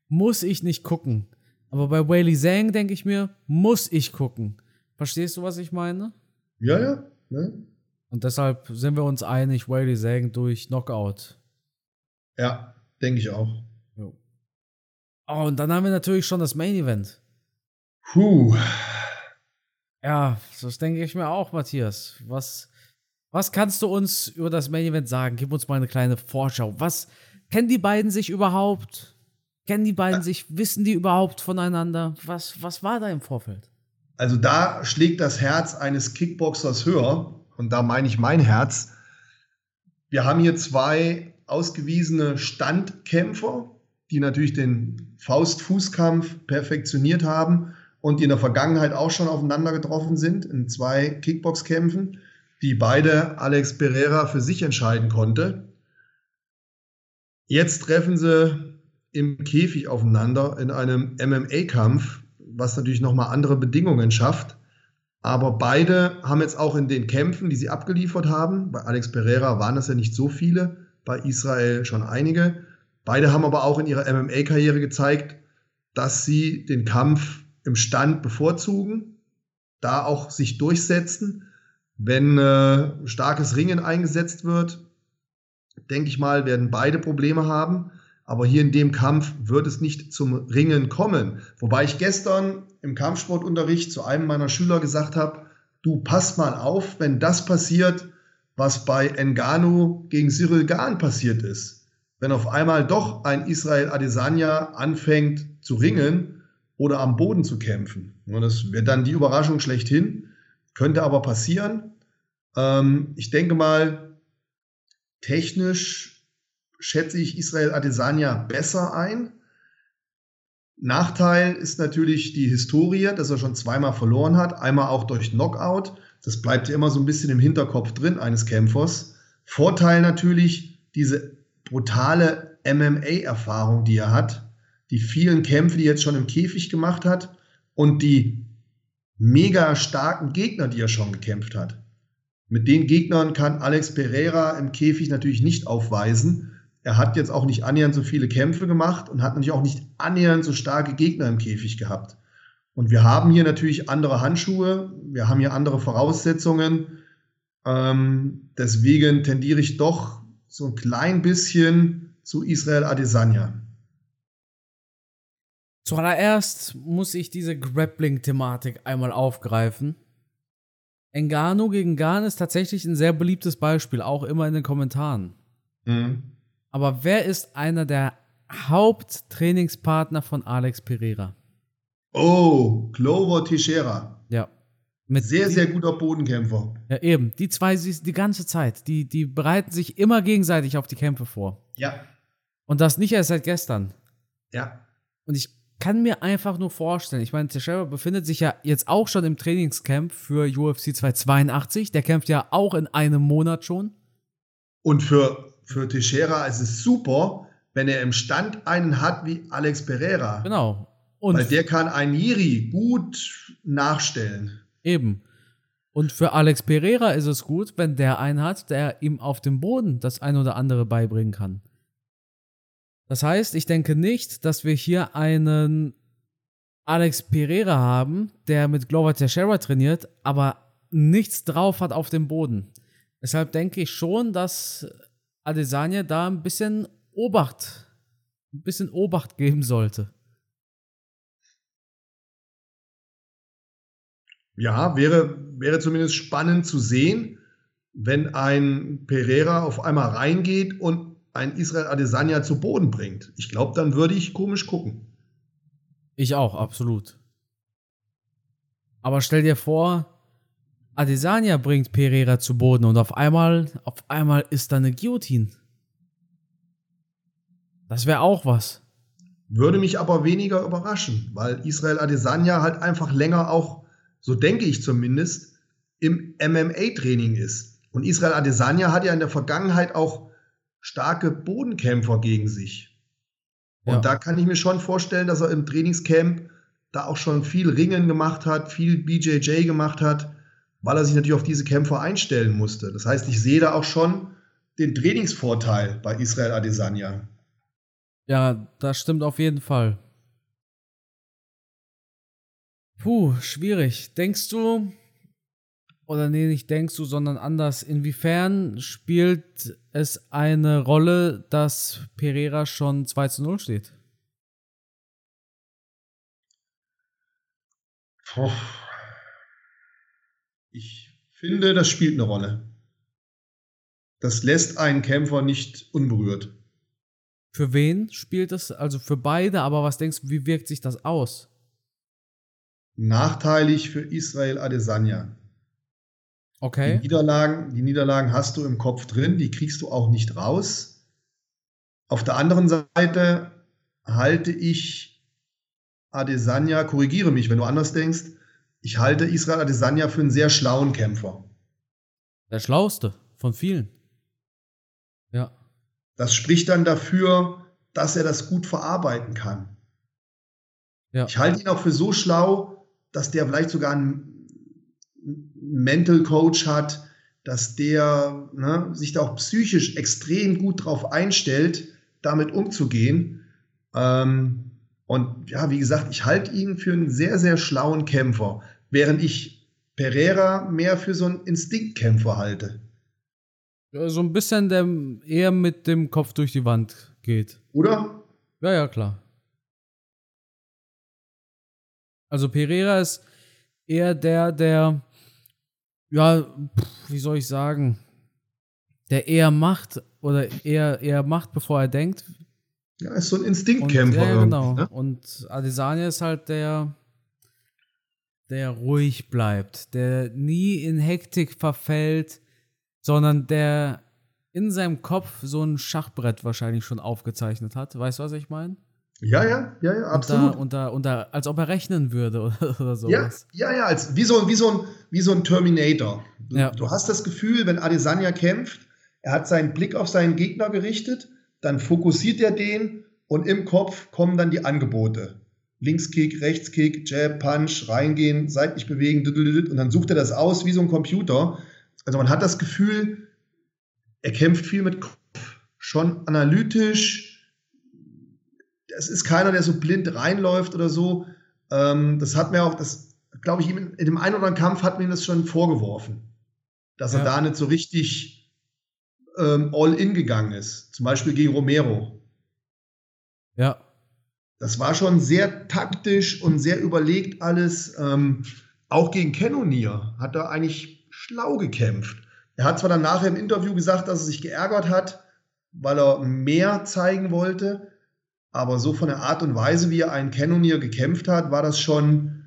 muss ich nicht gucken. Aber bei Whaley Zhang denke ich mir, muss ich gucken. Verstehst du, was ich meine? Ja, ja. ja. Und deshalb sind wir uns einig, Whaley Zhang durch Knockout. Ja, denke ich auch. Oh, und dann haben wir natürlich schon das Main Event. Puh. Ja, das denke ich mir auch, Matthias. Was, was kannst du uns über das Main Event sagen? Gib uns mal eine kleine Vorschau. Was kennen die beiden sich überhaupt? Kennen die beiden sich? Wissen die überhaupt voneinander? Was, was war da im Vorfeld? Also da schlägt das Herz eines Kickboxers höher und da meine ich mein Herz. Wir haben hier zwei ausgewiesene Standkämpfer, die natürlich den Faust-Fußkampf perfektioniert haben und die in der Vergangenheit auch schon aufeinander getroffen sind in zwei Kickboxkämpfen, die beide Alex Pereira für sich entscheiden konnte. Jetzt treffen sie im Käfig aufeinander in einem MMA-Kampf, was natürlich nochmal andere Bedingungen schafft. Aber beide haben jetzt auch in den Kämpfen, die sie abgeliefert haben, bei Alex Pereira waren das ja nicht so viele, bei Israel schon einige. Beide haben aber auch in ihrer MMA-Karriere gezeigt, dass sie den Kampf im Stand bevorzugen, da auch sich durchsetzen. Wenn äh, starkes Ringen eingesetzt wird, denke ich mal, werden beide Probleme haben. Aber hier in dem Kampf wird es nicht zum Ringen kommen. Wobei ich gestern im Kampfsportunterricht zu einem meiner Schüler gesagt habe, du pass mal auf, wenn das passiert, was bei Engano gegen Cyril Gahn passiert ist. Wenn auf einmal doch ein Israel Adesanya anfängt zu ringen oder am Boden zu kämpfen. Das wäre dann die Überraschung schlechthin. Könnte aber passieren. Ähm, ich denke mal, technisch schätze ich Israel Adesanya besser ein. Nachteil ist natürlich die Historie, dass er schon zweimal verloren hat, einmal auch durch Knockout. Das bleibt ja immer so ein bisschen im Hinterkopf drin eines Kämpfers. Vorteil natürlich diese brutale MMA-Erfahrung, die er hat, die vielen Kämpfe, die er jetzt schon im Käfig gemacht hat und die mega starken Gegner, die er schon gekämpft hat. Mit den Gegnern kann Alex Pereira im Käfig natürlich nicht aufweisen. Er hat jetzt auch nicht annähernd so viele Kämpfe gemacht und hat natürlich auch nicht annähernd so starke Gegner im Käfig gehabt. Und wir haben hier natürlich andere Handschuhe, wir haben hier andere Voraussetzungen. Ähm, deswegen tendiere ich doch so ein klein bisschen zu Israel Adesanya. Zuallererst muss ich diese Grappling-Thematik einmal aufgreifen. Engano gegen Gan ist tatsächlich ein sehr beliebtes Beispiel, auch immer in den Kommentaren. Mhm. Aber wer ist einer der Haupttrainingspartner von Alex Pereira? Oh, Clover Teixeira. Ja. Mit sehr, sehr guter Bodenkämpfer. Ja, eben. Die zwei die ganze Zeit. Die, die bereiten sich immer gegenseitig auf die Kämpfe vor. Ja. Und das nicht erst seit gestern. Ja. Und ich kann mir einfach nur vorstellen, ich meine, Teixeira befindet sich ja jetzt auch schon im Trainingscamp für UFC 282. Der kämpft ja auch in einem Monat schon. Und für für Teixeira ist es super, wenn er im Stand einen hat wie Alex Pereira. Genau. Und Weil der kann einen Jiri gut nachstellen. Eben. Und für Alex Pereira ist es gut, wenn der einen hat, der ihm auf dem Boden das ein oder andere beibringen kann. Das heißt, ich denke nicht, dass wir hier einen Alex Pereira haben, der mit Glover Teixeira trainiert, aber nichts drauf hat auf dem Boden. Deshalb denke ich schon, dass Adesanya da ein bisschen Obacht, ein bisschen Obacht geben sollte. Ja, wäre, wäre zumindest spannend zu sehen, wenn ein Pereira auf einmal reingeht und ein Israel Adesanya zu Boden bringt. Ich glaube, dann würde ich komisch gucken. Ich auch, absolut. Aber stell dir vor, Adesanya bringt Pereira zu Boden und auf einmal, auf einmal ist da eine Guillotine. Das wäre auch was. Würde mich aber weniger überraschen, weil Israel Adesanya halt einfach länger auch, so denke ich zumindest, im MMA-Training ist. Und Israel Adesanya hat ja in der Vergangenheit auch starke Bodenkämpfer gegen sich. Und ja. da kann ich mir schon vorstellen, dass er im Trainingscamp da auch schon viel Ringen gemacht hat, viel BJJ gemacht hat weil er sich natürlich auf diese Kämpfer einstellen musste. Das heißt, ich sehe da auch schon den Trainingsvorteil bei Israel Adesanya. Ja, das stimmt auf jeden Fall. Puh, schwierig. Denkst du, oder nee, nicht denkst du, sondern anders. Inwiefern spielt es eine Rolle, dass Pereira schon 2 zu 0 steht? Puh. Ich finde, das spielt eine Rolle. Das lässt einen Kämpfer nicht unberührt. Für wen spielt das? Also für beide, aber was denkst du, wie wirkt sich das aus? Nachteilig für Israel Adesanya. Okay. Die Niederlagen, die Niederlagen hast du im Kopf drin, die kriegst du auch nicht raus. Auf der anderen Seite halte ich Adesanya, korrigiere mich, wenn du anders denkst, ich halte Israel Adesanya für einen sehr schlauen Kämpfer. Der schlauste von vielen. Ja. Das spricht dann dafür, dass er das gut verarbeiten kann. Ja. Ich halte ihn auch für so schlau, dass der vielleicht sogar einen Mental Coach hat, dass der ne, sich da auch psychisch extrem gut drauf einstellt, damit umzugehen. Ähm, und ja, wie gesagt, ich halte ihn für einen sehr, sehr schlauen Kämpfer, während ich Pereira mehr für so einen Instinktkämpfer halte. So ein bisschen der eher mit dem Kopf durch die Wand geht. Oder? Ja, ja, klar. Also Pereira ist eher der, der, ja, wie soll ich sagen, der eher macht oder eher, eher macht, bevor er denkt. Ja, ist so ein Instinktkämpfer. Und, ja, genau. Ne? Und Adesanya ist halt der, der ruhig bleibt, der nie in Hektik verfällt, sondern der in seinem Kopf so ein Schachbrett wahrscheinlich schon aufgezeichnet hat. Weißt du, was ich meine? Ja, ja, ja, ja, absolut. Und da, und da, als ob er rechnen würde *laughs* oder, oder sowas. Ja, ja, ja, als, wie, so, wie, so ein, wie so ein Terminator. Du, ja. du hast das Gefühl, wenn Adesanya kämpft, er hat seinen Blick auf seinen Gegner gerichtet, dann fokussiert er den und im Kopf kommen dann die Angebote. Linkskick, Rechtskick, Jab, Punch, reingehen, seitlich bewegen, und dann sucht er das aus wie so ein Computer. Also man hat das Gefühl, er kämpft viel mit Kopf, schon analytisch. Es ist keiner, der so blind reinläuft oder so. Ähm, das hat mir auch, das glaube ich, in dem einen oder anderen Kampf hat mir das schon vorgeworfen, dass ja. er da nicht so richtig ähm, all in gegangen ist. Zum Beispiel gegen Romero. Ja. Das war schon sehr taktisch und sehr überlegt alles. Ähm, auch gegen Cannonier hat er eigentlich schlau gekämpft. Er hat zwar dann nachher im Interview gesagt, dass er sich geärgert hat, weil er mehr zeigen wollte, aber so von der Art und Weise, wie er einen Cannonier gekämpft hat, war das schon,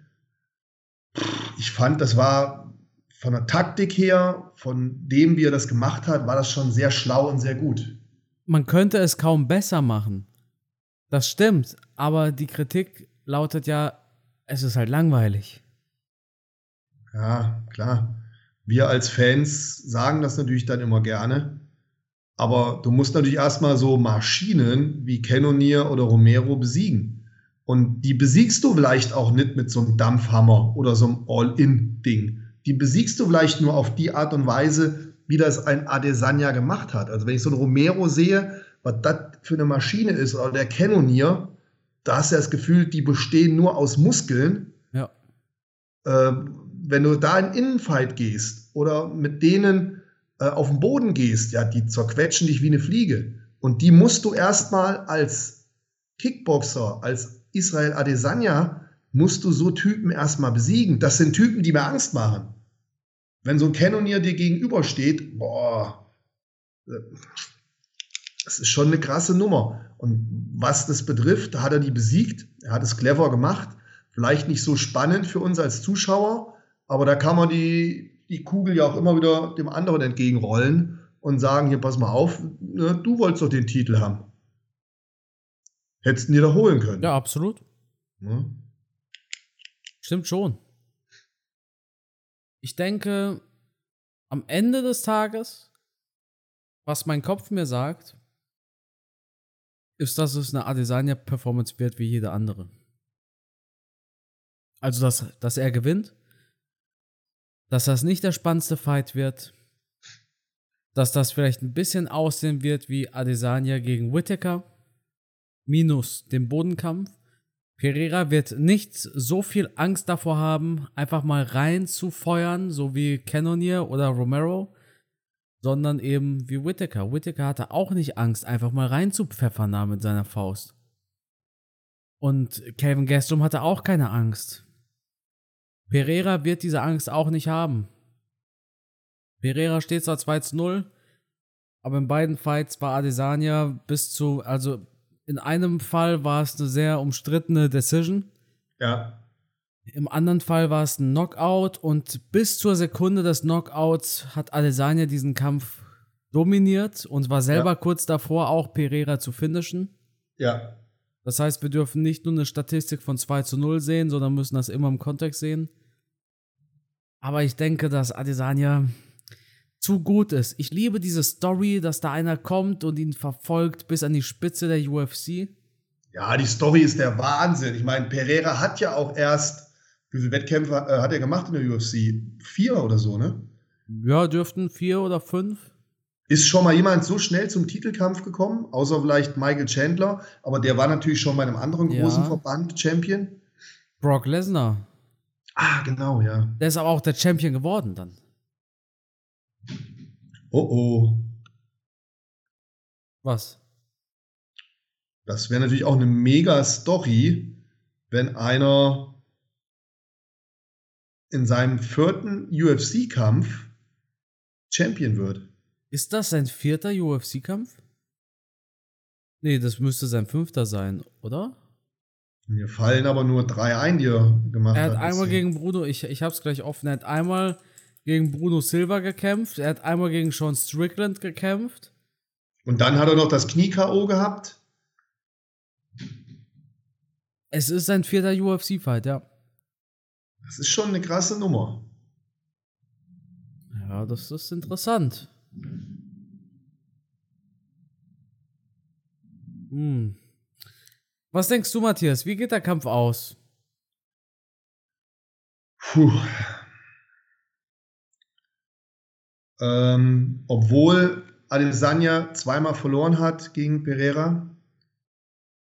ich fand, das war von der Taktik her, von dem, wie er das gemacht hat, war das schon sehr schlau und sehr gut. Man könnte es kaum besser machen. Das stimmt, aber die Kritik lautet ja, es ist halt langweilig. Ja, klar. Wir als Fans sagen das natürlich dann immer gerne. Aber du musst natürlich erstmal so Maschinen wie Cannonier oder Romero besiegen. Und die besiegst du vielleicht auch nicht mit so einem Dampfhammer oder so einem All-In-Ding. Die besiegst du vielleicht nur auf die Art und Weise, wie das ein Adesanya gemacht hat. Also wenn ich so einen Romero sehe, was das für eine Maschine ist, oder der Cannonier, da hast du das Gefühl, die bestehen nur aus Muskeln. Ja. Äh, wenn du da in Innenfight gehst oder mit denen äh, auf den Boden gehst, ja, die zerquetschen dich wie eine Fliege. Und die musst du erstmal als Kickboxer, als Israel Adesanya, musst du so Typen erstmal besiegen. Das sind Typen, die mir Angst machen. Wenn so ein Cannonier dir gegenübersteht, boah, äh, das ist schon eine krasse Nummer. Und was das betrifft, da hat er die besiegt. Er hat es clever gemacht. Vielleicht nicht so spannend für uns als Zuschauer, aber da kann man die, die Kugel ja auch immer wieder dem anderen entgegenrollen und sagen, hier, pass mal auf, ne, du wolltest doch den Titel haben. Hättest du ihn dir da holen können. Ja, absolut. Ja. Stimmt schon. Ich denke, am Ende des Tages, was mein Kopf mir sagt, ist, dass es eine Adesanya-Performance wird wie jede andere. Also, dass, dass er gewinnt, dass das nicht der spannendste Fight wird, dass das vielleicht ein bisschen aussehen wird wie Adesanya gegen Whittaker, minus dem Bodenkampf. Pereira wird nicht so viel Angst davor haben, einfach mal rein zu feuern, so wie Cannonier oder Romero, sondern eben wie Whittaker. Whittaker hatte auch nicht Angst, einfach mal rein zu pfeffern da mit seiner Faust. Und Calvin Gastelum hatte auch keine Angst. Pereira wird diese Angst auch nicht haben. Pereira steht zwar 2 zu 0, aber in beiden Fights war Adesanya bis zu, also in einem Fall war es eine sehr umstrittene Decision. Ja. Im anderen Fall war es ein Knockout und bis zur Sekunde des Knockouts hat Adesanya diesen Kampf dominiert und war selber ja. kurz davor, auch Pereira zu finishen. Ja. Das heißt, wir dürfen nicht nur eine Statistik von 2 zu 0 sehen, sondern müssen das immer im Kontext sehen. Aber ich denke, dass Adesanya zu gut ist. Ich liebe diese Story, dass da einer kommt und ihn verfolgt bis an die Spitze der UFC. Ja, die Story ist der Wahnsinn. Ich meine, Pereira hat ja auch erst, wie viele Wettkämpfe äh, hat er gemacht in der UFC? Vier oder so, ne? Ja, dürften vier oder fünf. Ist schon mal jemand so schnell zum Titelkampf gekommen, außer vielleicht Michael Chandler, aber der war natürlich schon bei einem anderen großen ja. Verband Champion. Brock Lesnar. Ah, genau, ja. Der ist aber auch der Champion geworden dann. Oh oh. Was? Das wäre natürlich auch eine mega Story, wenn einer in seinem vierten UFC-Kampf Champion wird. Ist das sein vierter UFC-Kampf? Nee, das müsste sein fünfter sein, oder? Mir fallen aber nur drei ein, die er gemacht hat. Er hat, hat einmal gegen Bruno, ich, ich hab's gleich offen, er hat einmal gegen Bruno Silva gekämpft, er hat einmal gegen Sean Strickland gekämpft. Und dann hat er noch das Knie-K.O. gehabt. Es ist sein vierter UFC-Fight, ja. Das ist schon eine krasse Nummer. Ja, das ist interessant. Hm. Was denkst du, Matthias? Wie geht der Kampf aus? Puh. Ähm, obwohl Adesanya zweimal verloren hat gegen Pereira.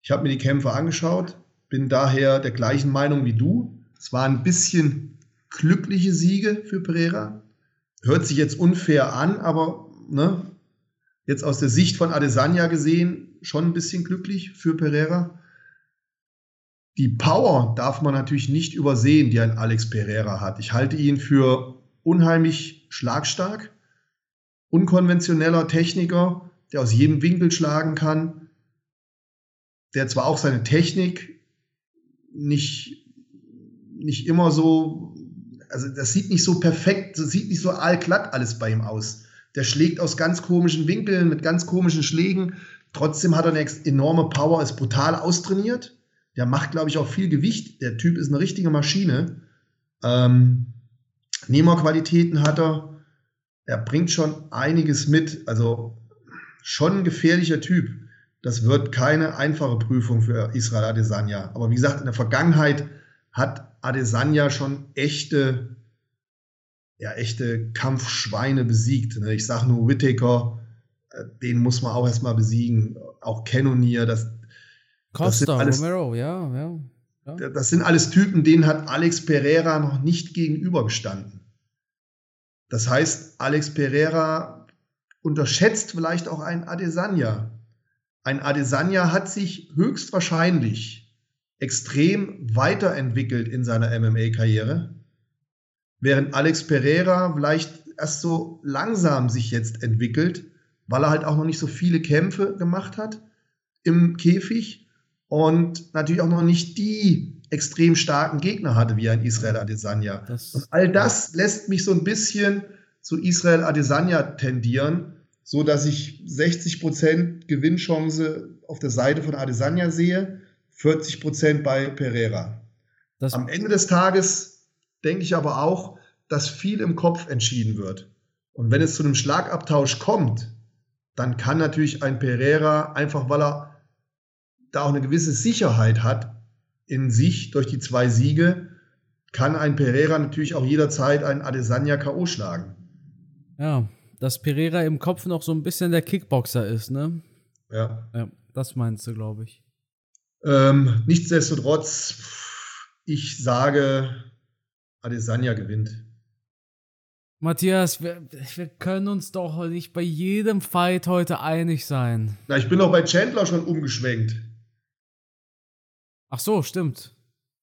Ich habe mir die Kämpfe angeschaut, bin daher der gleichen Meinung wie du. Es waren ein bisschen glückliche Siege für Pereira. Hört sich jetzt unfair an, aber ne, jetzt aus der Sicht von Adesanya gesehen schon ein bisschen glücklich für Pereira. Die Power darf man natürlich nicht übersehen, die ein Alex Pereira hat. Ich halte ihn für unheimlich schlagstark, unkonventioneller Techniker, der aus jedem Winkel schlagen kann, der zwar auch seine Technik nicht, nicht immer so, also das sieht nicht so perfekt, das sieht nicht so allglatt alles bei ihm aus. Der schlägt aus ganz komischen Winkeln, mit ganz komischen Schlägen. Trotzdem hat er eine enorme Power, ist brutal austrainiert der macht, glaube ich, auch viel Gewicht. Der Typ ist eine richtige Maschine. Ähm, Nehmerqualitäten hat er. Er bringt schon einiges mit. Also schon ein gefährlicher Typ. Das wird keine einfache Prüfung für Israel Adesanya. Aber wie gesagt, in der Vergangenheit hat Adesanya schon echte, ja, echte Kampfschweine besiegt. Ne? Ich sage nur Whittaker, äh, den muss man auch erstmal besiegen. Auch Cannonier, das, Costa, alles, Romero, ja, ja, ja. Das sind alles Typen, denen hat Alex Pereira noch nicht gegenübergestanden. Das heißt, Alex Pereira unterschätzt vielleicht auch einen Adesanya. Ein Adesanya hat sich höchstwahrscheinlich extrem weiterentwickelt in seiner MMA-Karriere, während Alex Pereira vielleicht erst so langsam sich jetzt entwickelt, weil er halt auch noch nicht so viele Kämpfe gemacht hat im Käfig und natürlich auch noch nicht die extrem starken Gegner hatte wie ein Israel Adesanya. Das, und all das lässt mich so ein bisschen zu Israel Adesanya tendieren, so dass ich 60% Gewinnchance auf der Seite von Adesanya sehe, 40% bei Pereira. Das Am Ende des Tages denke ich aber auch, dass viel im Kopf entschieden wird. Und wenn es zu einem Schlagabtausch kommt, dann kann natürlich ein Pereira einfach, weil er da auch eine gewisse Sicherheit hat in sich durch die zwei Siege, kann ein Pereira natürlich auch jederzeit einen Adesanya K.O. schlagen. Ja, dass Pereira im Kopf noch so ein bisschen der Kickboxer ist, ne? Ja. Ja, das meinst du, glaube ich. Ähm, nichtsdestotrotz, ich sage, Adesanya gewinnt. Matthias, wir, wir, können uns doch nicht bei jedem Fight heute einig sein. Na, ich bin doch bei Chandler schon umgeschwenkt. Ach so, stimmt.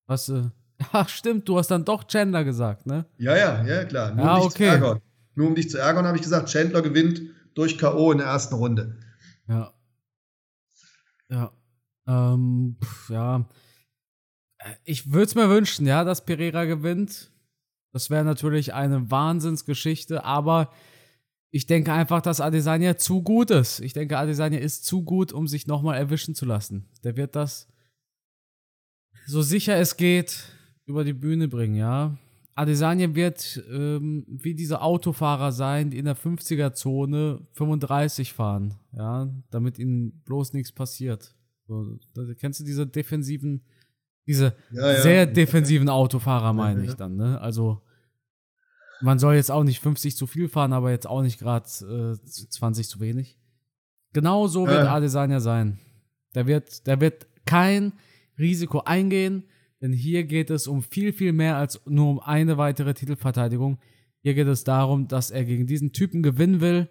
Was, äh *laughs* Ach, stimmt, du hast dann doch Chandler gesagt, ne? Ja, ja, ja, klar. Nur ja, um dich okay. zu ärgern. Nur um dich zu ärgern, habe ich gesagt, Chandler gewinnt durch K.O. in der ersten Runde. Ja. Ja. Ähm, pf, ja. Ich würde es mir wünschen, ja, dass Pereira gewinnt. Das wäre natürlich eine Wahnsinnsgeschichte, aber ich denke einfach, dass Adesanya zu gut ist. Ich denke, Adesanya ist zu gut, um sich nochmal erwischen zu lassen. Der wird das so sicher es geht über die Bühne bringen, ja. Adesanya wird ähm, wie diese Autofahrer sein, die in der 50er-Zone 35 fahren, ja, damit ihnen bloß nichts passiert. So, da, kennst du diese defensiven, diese Ja, ja. sehr defensiven Autofahrer, meine Ja, ich dann, ne? Also, man soll jetzt auch nicht 50 zu viel fahren, aber jetzt auch nicht gerade äh, 20 zu wenig. Genau so wird Ja. Adesanya sein. Der wird, der wird kein Risiko eingehen, denn hier geht es um viel, viel mehr als nur um eine weitere Titelverteidigung. Hier geht es darum, dass er gegen diesen Typen gewinnen will,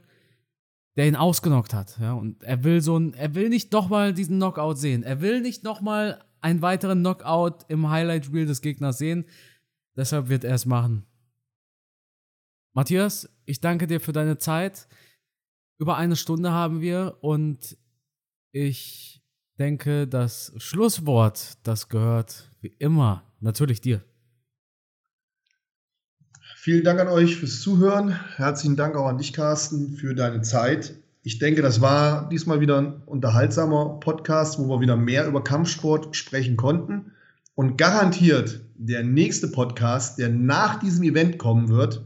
der ihn ausgenockt hat. Ja, und er will so ein, er will nicht noch mal diesen Knockout sehen. Er will nicht noch mal einen weiteren Knockout im Highlight Reel des Gegners sehen. Deshalb wird er es machen. Matthias, ich danke dir für deine Zeit. Über eine Stunde haben wir und ich denke, das Schlusswort, das gehört wie immer natürlich dir. Vielen Dank an euch fürs Zuhören. Herzlichen Dank auch an dich, Carsten, für deine Zeit. Ich denke, das war diesmal wieder ein unterhaltsamer Podcast, wo wir wieder mehr über Kampfsport sprechen konnten. Und garantiert der nächste Podcast, der nach diesem Event kommen wird,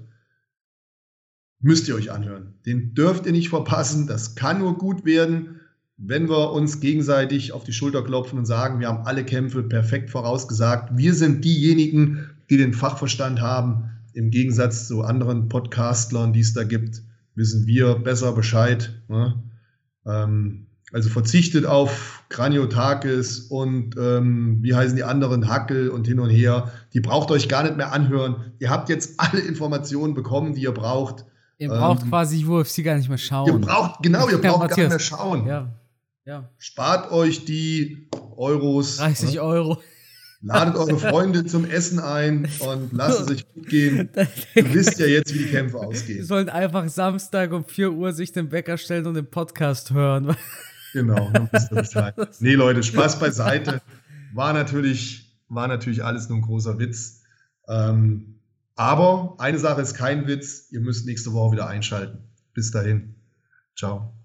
müsst ihr euch anhören. Den dürft ihr nicht verpassen. Das kann nur gut werden, wenn wir uns gegenseitig auf die Schulter klopfen und sagen, wir haben alle Kämpfe perfekt vorausgesagt. Wir sind diejenigen, die den Fachverstand haben. Im Gegensatz zu anderen Podcastlern, die es da gibt, wissen wir besser Bescheid. Ne? Ähm, also verzichtet auf Kraniotakis und ähm, wie heißen die anderen, Hackel und hin und her. Die braucht euch gar nicht mehr anhören. Ihr habt jetzt *laughs* alle Informationen bekommen, die ihr braucht. Ihr braucht Ähm, quasi UFC gar nicht mehr schauen. Ihr braucht, genau, ihr *laughs* braucht gar Matthias. nicht mehr schauen. ja, ja. Spart euch die Euros. 30 ne? Euro. Ladet *laughs* eure Freunde zum Essen ein und lasst es euch gut gehen. *laughs* Ihr wisst ja jetzt, wie die Kämpfe Die ausgehen. sollen einfach Samstag um 4 Uhr sich den Wecker stellen und den Podcast hören. *laughs* Genau, dann wisst ihr Bescheid. Nee, Leute, Spaß beiseite. War natürlich, war natürlich alles nur ein großer Witz. Ähm, aber eine Sache ist kein Witz. Ihr müsst nächste Woche wieder einschalten. Bis dahin. Ciao.